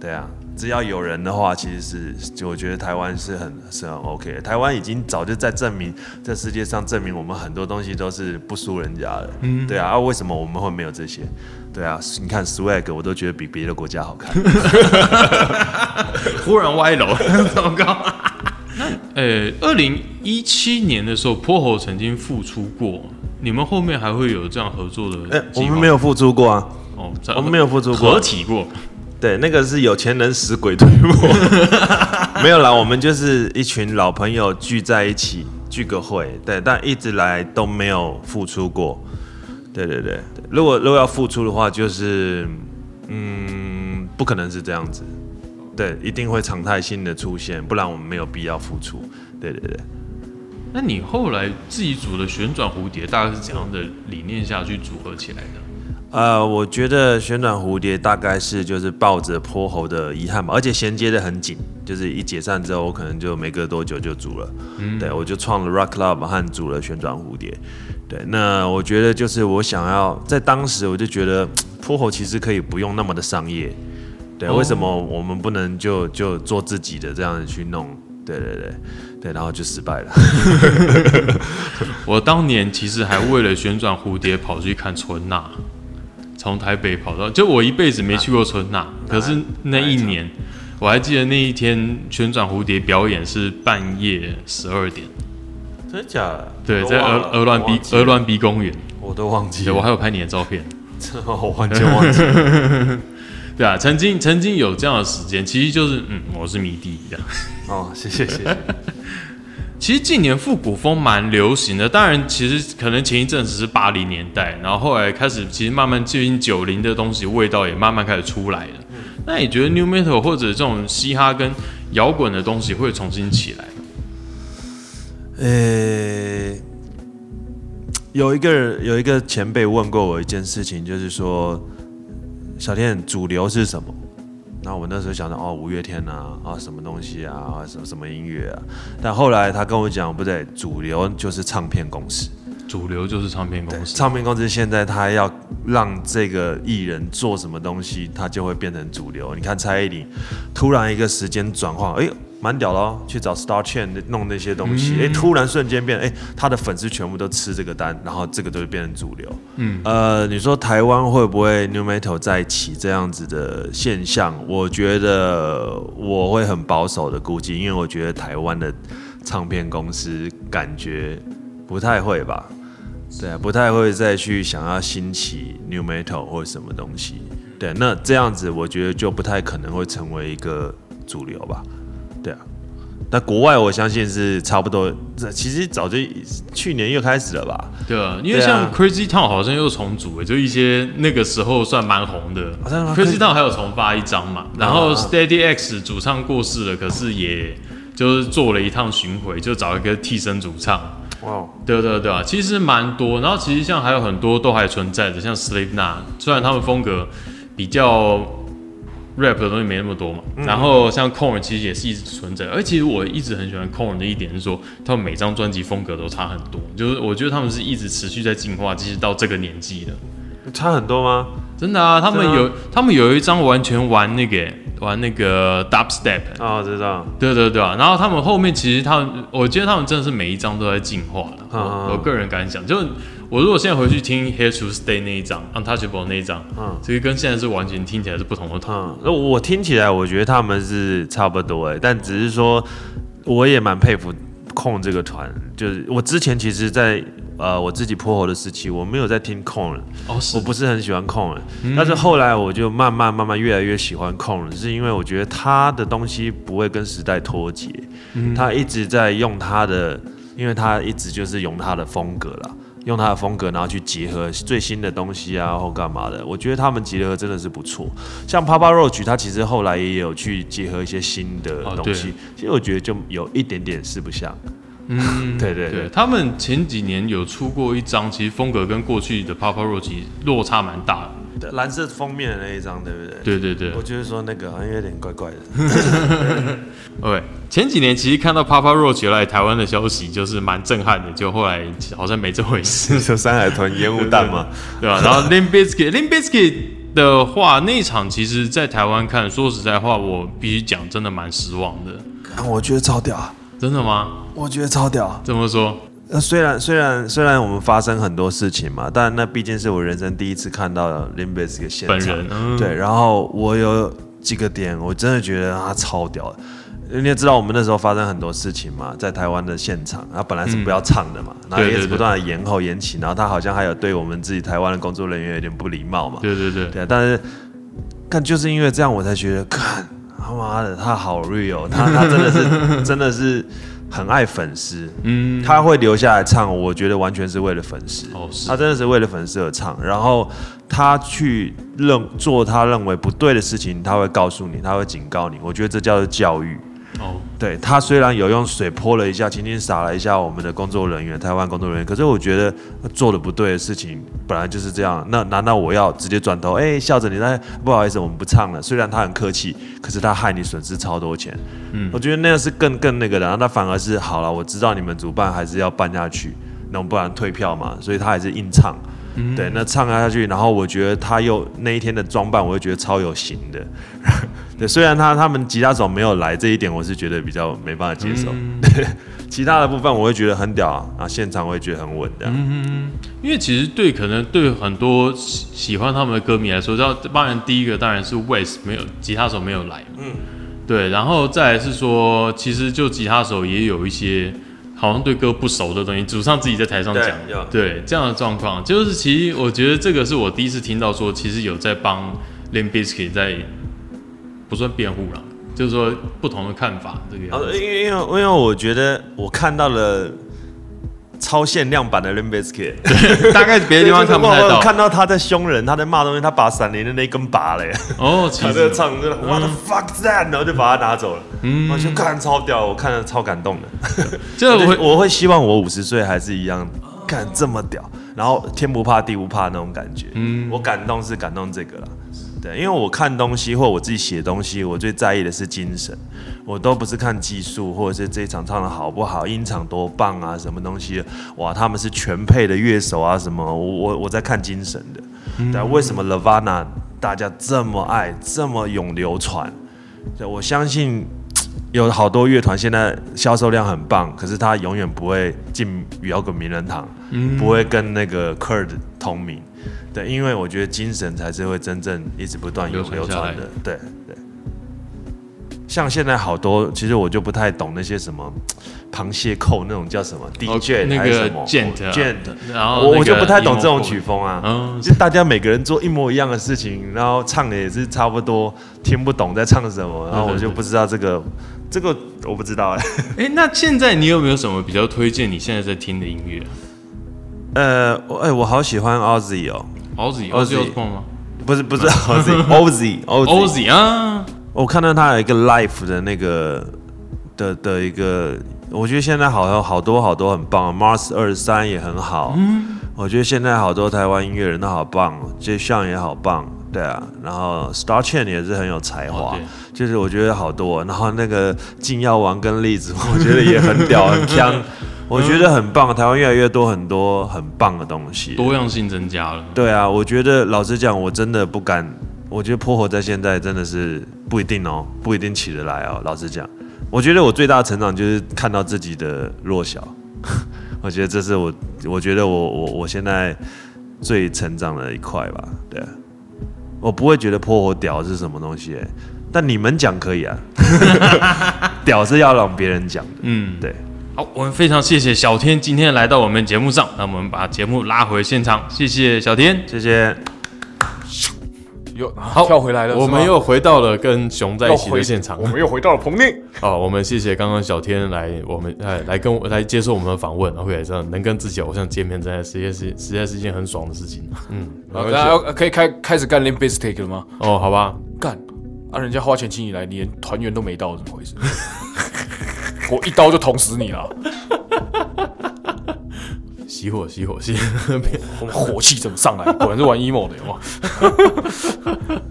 对啊，只要有人的话，其实是就我觉得台湾是很是很 OK 的。台湾已经早就在证明，在世界上证明我们很多东西都是不输人家的。嗯，对啊，啊为什么我们会没有这些？对啊，你看 Swag，我都觉得比别的国家好看。忽然歪楼，糟糕。那呃，二零一七年的时候，泼猴曾经复出过，你们后面还会有这样合作的哎、我们没有付出过啊。哦，在我们没有付出过合体过。对，那个是有钱人使鬼推磨，没有啦，我们就是一群老朋友聚在一起聚个会，对，但一直来都没有付出过。对对对，对如果如果要付出的话，就是嗯，不可能是这样子，对，一定会常态性的出现，不然我们没有必要付出。对对对。那你后来自己组的旋转蝴蝶，大概是怎样的理念下去组合起来的？呃，我觉得旋转蝴蝶大概是就是抱着泼猴的遗憾吧，而且衔接的很紧，就是一解散之后，我可能就没隔多久就组了，对我就创了 Rock Club 和组了旋转蝴蝶，对，那我觉得就是我想要在当时我就觉得泼猴其实可以不用那么的商业，对，哦为什么我们不能就就做自己的这样子去弄？对对对。对，然后就失败了。我当年其实还为了旋转蝴蝶跑去看春娜，从台北跑到，就我一辈子没去过春娜，可是那一年我还记得那一天旋转蝴蝶表演是半夜十二点，真的假的？对，在鹅鹅銮鼻鹅銮鼻公园，我都忘记了。我还有拍你的照片。我完全忘记了。对啊，曾经曾经有这样的时间，其实就是嗯，我是迷弟这样。哦，谢谢谢谢。其实近年复古风蛮流行的，当然其实可能前一阵子是八零年代，然后后来开始其实慢慢接近九零的东西，味道也慢慢开始出来了。那你觉得 New Metal 或者这种嘻哈跟摇滚的东西会重新起来吗？呃，有一个有一个前辈问过我一件事情，就是说，小天主流是什么？然后我那时候想到哦，五月天啊，啊什么东西啊，啊什么什么音乐啊。但后来他跟我讲，不对，主流就是唱片公司。主流就是唱片公司，唱片公司现在他要让这个艺人做什么东西，他就会变成主流。你看蔡依林，突然一个时间转换，哎，蛮屌的哦，去找 Star Chain 弄那些东西，哎，突然瞬间变，哎，他的粉丝全部都吃这个单，然后这个就会变成主流。嗯，呃，你说台湾会不会 New Metal 再起这样子的现象？我觉得我会很保守的估计，因为我觉得台湾的唱片公司感觉不太会吧。对啊，不太会再去想要兴起 new metal 或者什么东西。对，那这样子我觉得就不太可能会成为一个主流吧。对啊，那国外我相信是差不多，这其实早就去年又开始了吧？对啊，因为像 Crazy Town 好像又重组，就一些那个时候算蛮红的。Crazy Town 还有重发一张嘛，然后 Steady X 主唱过世了，可是也就是做了一趟巡回，就找一个替身主唱。哇，对对对啊，其实蛮多，然后其实像还有很多都还存在的，像 Slave a 虽然他们风格比较 rap 的东西没那么多嘛，然后像 Corn 其实也是一直存在，而其实我一直很喜欢 Corn 的一点是说，他们每张专辑风格都差很多，就是我觉得他们是一直持续在进化，即使到这个年纪了，差很多吗？真的啊，他们有他们有一张完全玩那个。玩那个 dubstep 啊，知道，对对对啊，然后他们后面其实他们，我觉得他们真的是每一张都在进化了。我我个人感想，就我如果现在回去听 Here to Stay 那一张，Untouchable 那一张，嗯，这个跟现在是完全听起来是不同的。嗯，那我听起来我觉得他们是差不多哎，但只是说我也蛮佩服控这个团，就是我之前其实，在。呃，我自己破喉的时期，我没有在听控了，哦，我不是很喜欢控了，但是后来我就慢慢慢慢越来越喜欢控了，是因为我觉得他的东西不会跟时代脱节，他一直在用他的，因为他一直就是用他的风格了，用他的风格，然后去结合最新的东西啊，或干嘛的，我觉得他们结合真的是不错。像 Papa Roach，他其实后来也有去结合一些新的东西，其实我觉得就有一点点四不像。嗯，对对对，他们前几年有出过一张，其实风格跟过去的 Papa Roach 落差蛮大的，蓝色封面的那一张，对不对？对对对，我就是说那个好像有点怪怪的。OK，前几年其实看到 Papa Roach 来台湾的消息，就是蛮震撼的，就后来好像没这回事，就山海豚烟雾弹嘛，对吧？然后 Lim Biscuit，Lim Biscuit 的话，那场其实在台湾看，说实在话，我必须讲，真的蛮失望的。我觉得超屌。真的吗？我觉得超屌。怎么说？那虽然虽然虽然我们发生很多事情嘛，但那毕竟是我人生第一次看到 Limbis 的现场。本人对，然后我有几个点，我真的觉得他超屌的。你也知道我们那时候发生很多事情嘛，在台湾的现场，他本来是不要唱的嘛，然后一直不断的延后延期，然后他好像还有对我们自己台湾的工作人员有点不礼貌嘛。对对对。对，但是看就是因为这样，我才觉得看。他妈的，他好 real，他他真的是 真的是很爱粉丝，嗯，他会留下来唱，我觉得完全是为了粉丝，哦，他真的是为了粉丝而唱，然后他去认做他认为不对的事情，他会告诉你，他会警告你，我觉得这叫做教育。哦，对他虽然有用水泼了一下，轻轻洒了一下我们的工作人员，台湾工作人员，可是我觉得做的不对的事情本来就是这样。那难道我要直接转头，哎，笑着你那不好意思，我们不唱了。虽然他很客气，可是他害你损失超多钱。嗯，我觉得那样是更更那个的，那反而是好了。我知道你们主办还是要办下去，那不然退票嘛，所以他还是硬唱。对，那唱下去，然后我觉得他又那一天的装扮，我就觉得超有型的。对，虽然他他们吉他手没有来这一点，我是觉得比较没办法接受。对，其他的部分我会觉得很屌啊，现场我会觉得很稳的。嗯因为其实对可能对很多喜喜欢他们的歌迷来说，要当然第一个当然是 West 没有吉他手没有来。嗯，对，然后再来是说，其实就吉他手也有一些。好像对歌不熟的东西，主唱自己在台上讲。对这样的状况，就是其实我觉得这个是我第一次听到说，其实有在帮 Limp Bizkit 在不算辩护了，就是说不同的看法这个样哦，子。因为因为因为我觉得我看到了超限量版的 Bizkit，大概别的地方看不太到。看到他在凶人，他在骂东西，他把闪灵的那根拔了耶，哦，其他实。在唱真的 What the fuck that，然后就把它拿走了，嗯，我就看超屌，我看了超感动的。就我会我会我会希望我五十岁还是一样，看这么屌，然后天不怕地不怕那种感觉。嗯，我感动是感动这个啦。对，因为我看东西或我自己写东西，我最在意的是精神，我都不是看技术或者是这一场唱的好不好，音场多棒啊，什么东西，哇，他们是全配的乐手啊，什么，我我我在看精神的。但，为什么 Lavana 大家这么爱，这么永流传？对，我相信有好多乐团现在销售量很棒，可是他永远不会进摇滚名人堂，不会跟那个 Kurd 同名。对，因为我觉得精神才是会真正一直不断有流流传的。对对。像现在好多，其实我就不太懂那些什么螃蟹扣那种叫什么 DJ 那个还是什么 gent 然后我我就不太懂这种曲风啊。嗯，就大家每个人做一模一样的事情，然后唱的也是差不多，听不懂在唱什么，然后我就不知道这个这个我不知道哎、哎，那现在你有没有什么比较推荐你现在在听的音乐呃，我哎、我好喜欢 Ozzy 哦，？Ozzy Ozzy Ozzy Osbourne 吗？不是不是 Ozzy，Ozzy。Ozzy，？Ozzy 啊，我看到他有一个 Life 的那个的的一个，我觉得现在好像好多好多很棒，Mars 二十三也很好，嗯，我觉得现在好多台湾音乐人都好棒，J 项也好棒，对啊，然后 Star Chain 也是很有才华，哦就是我觉得好多，然后那个禁药王跟栗子，我觉得也很屌很强，我觉得很棒，台湾越来越多很多很棒的东西，多样性增加了。对啊，我觉得老实讲，我真的不敢。我觉得泼火在现在真的是不一定哦，不一定起得来哦。老实讲，我觉得我最大的成长就是看到自己的弱小，我觉得这是我，我觉得我我我现在最成长的一块吧。对啊，我不会觉得破火屌是什么东西、欸，但你们讲可以啊，屌是要让别人讲的。嗯，对。好，我们非常谢谢小天今天来到我们节目上，那我们把节目拉回现场，谢谢小天。谢谢。又跳回来了，我们又回到了跟熊在一起回的现场我。们又回到了棚内。哦，我们谢谢刚刚小天来我们哎来跟我来接受我们的访问，OK，这样能跟自己偶像见面，真的实在是实在是一件很爽的事情。嗯，大家要可以开开始干 Limp Bizkit 了吗？哦，好吧，干啊！人家花钱请你来，你连团员都没到，怎么回事？我一刀就捅死你了！熄火熄火熄。我们火气怎么上来？果然是玩 emo 的，有吗？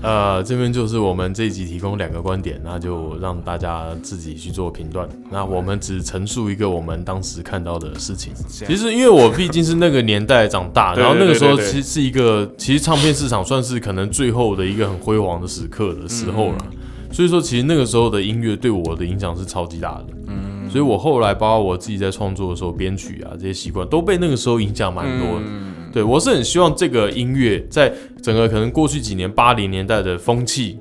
呃，这边就是我们这一集提供两个观点，那就让大家自己去做评断。那我们只陈述一个我们当时看到的事情。其实因为我毕竟是那个年代长大，然后那个时候其实是一个，其实唱片市场算是可能最后的一个很辉煌的时刻的时候了。所以说，其实那个时候的音乐对我的影响是超级大的。嗯，所以我后来包括我自己在创作的时候，编曲啊这些习惯都被那个时候影响蛮多的。对我是很希望这个音乐在整个可能过去几年八零年代的风气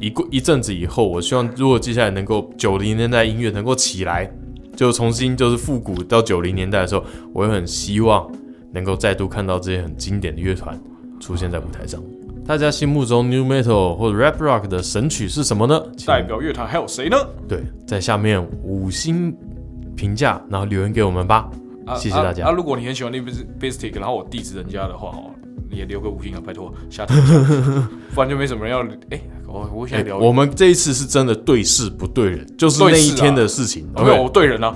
一过一阵子以后，我希望如果接下来能够九零年代音乐能够起来，就重新就是复古到九零年代的时候，我会很希望能够再度看到这些很经典的乐团出现在舞台上。大家心目中 New Metal 或者 Rap Rock 的神曲是什么呢？代表乐团还有谁呢？对，在下面五星评价，然后留言给我们吧。啊谢谢大家啊！啊如果你很喜欢 Limp Bizkit，然后我地址人家的话哦，你也留个五星啊，拜托，下台 不然就没什么人要。哎，我我想哎聊，我们这一次是真的对事不对人，就是那一天的事情。没有对人啊，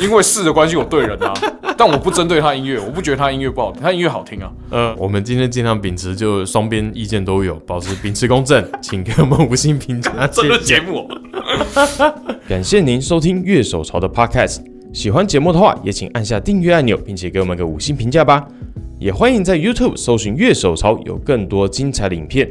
因为事的关系我对人啊，但我不针对他音乐，我不觉得他音乐不好听，他音乐好听啊。呃，我们今天尽量秉持就双边意见都有，保持秉持公正，请给我们五星评价，这个谢谢。节目哦，感谢您收听乐手潮的 Podcast，喜欢节目的话，也请按下订阅按钮，并且给我们个五星评价吧。也欢迎在 YouTube 搜寻乐手潮，有更多精彩的影片。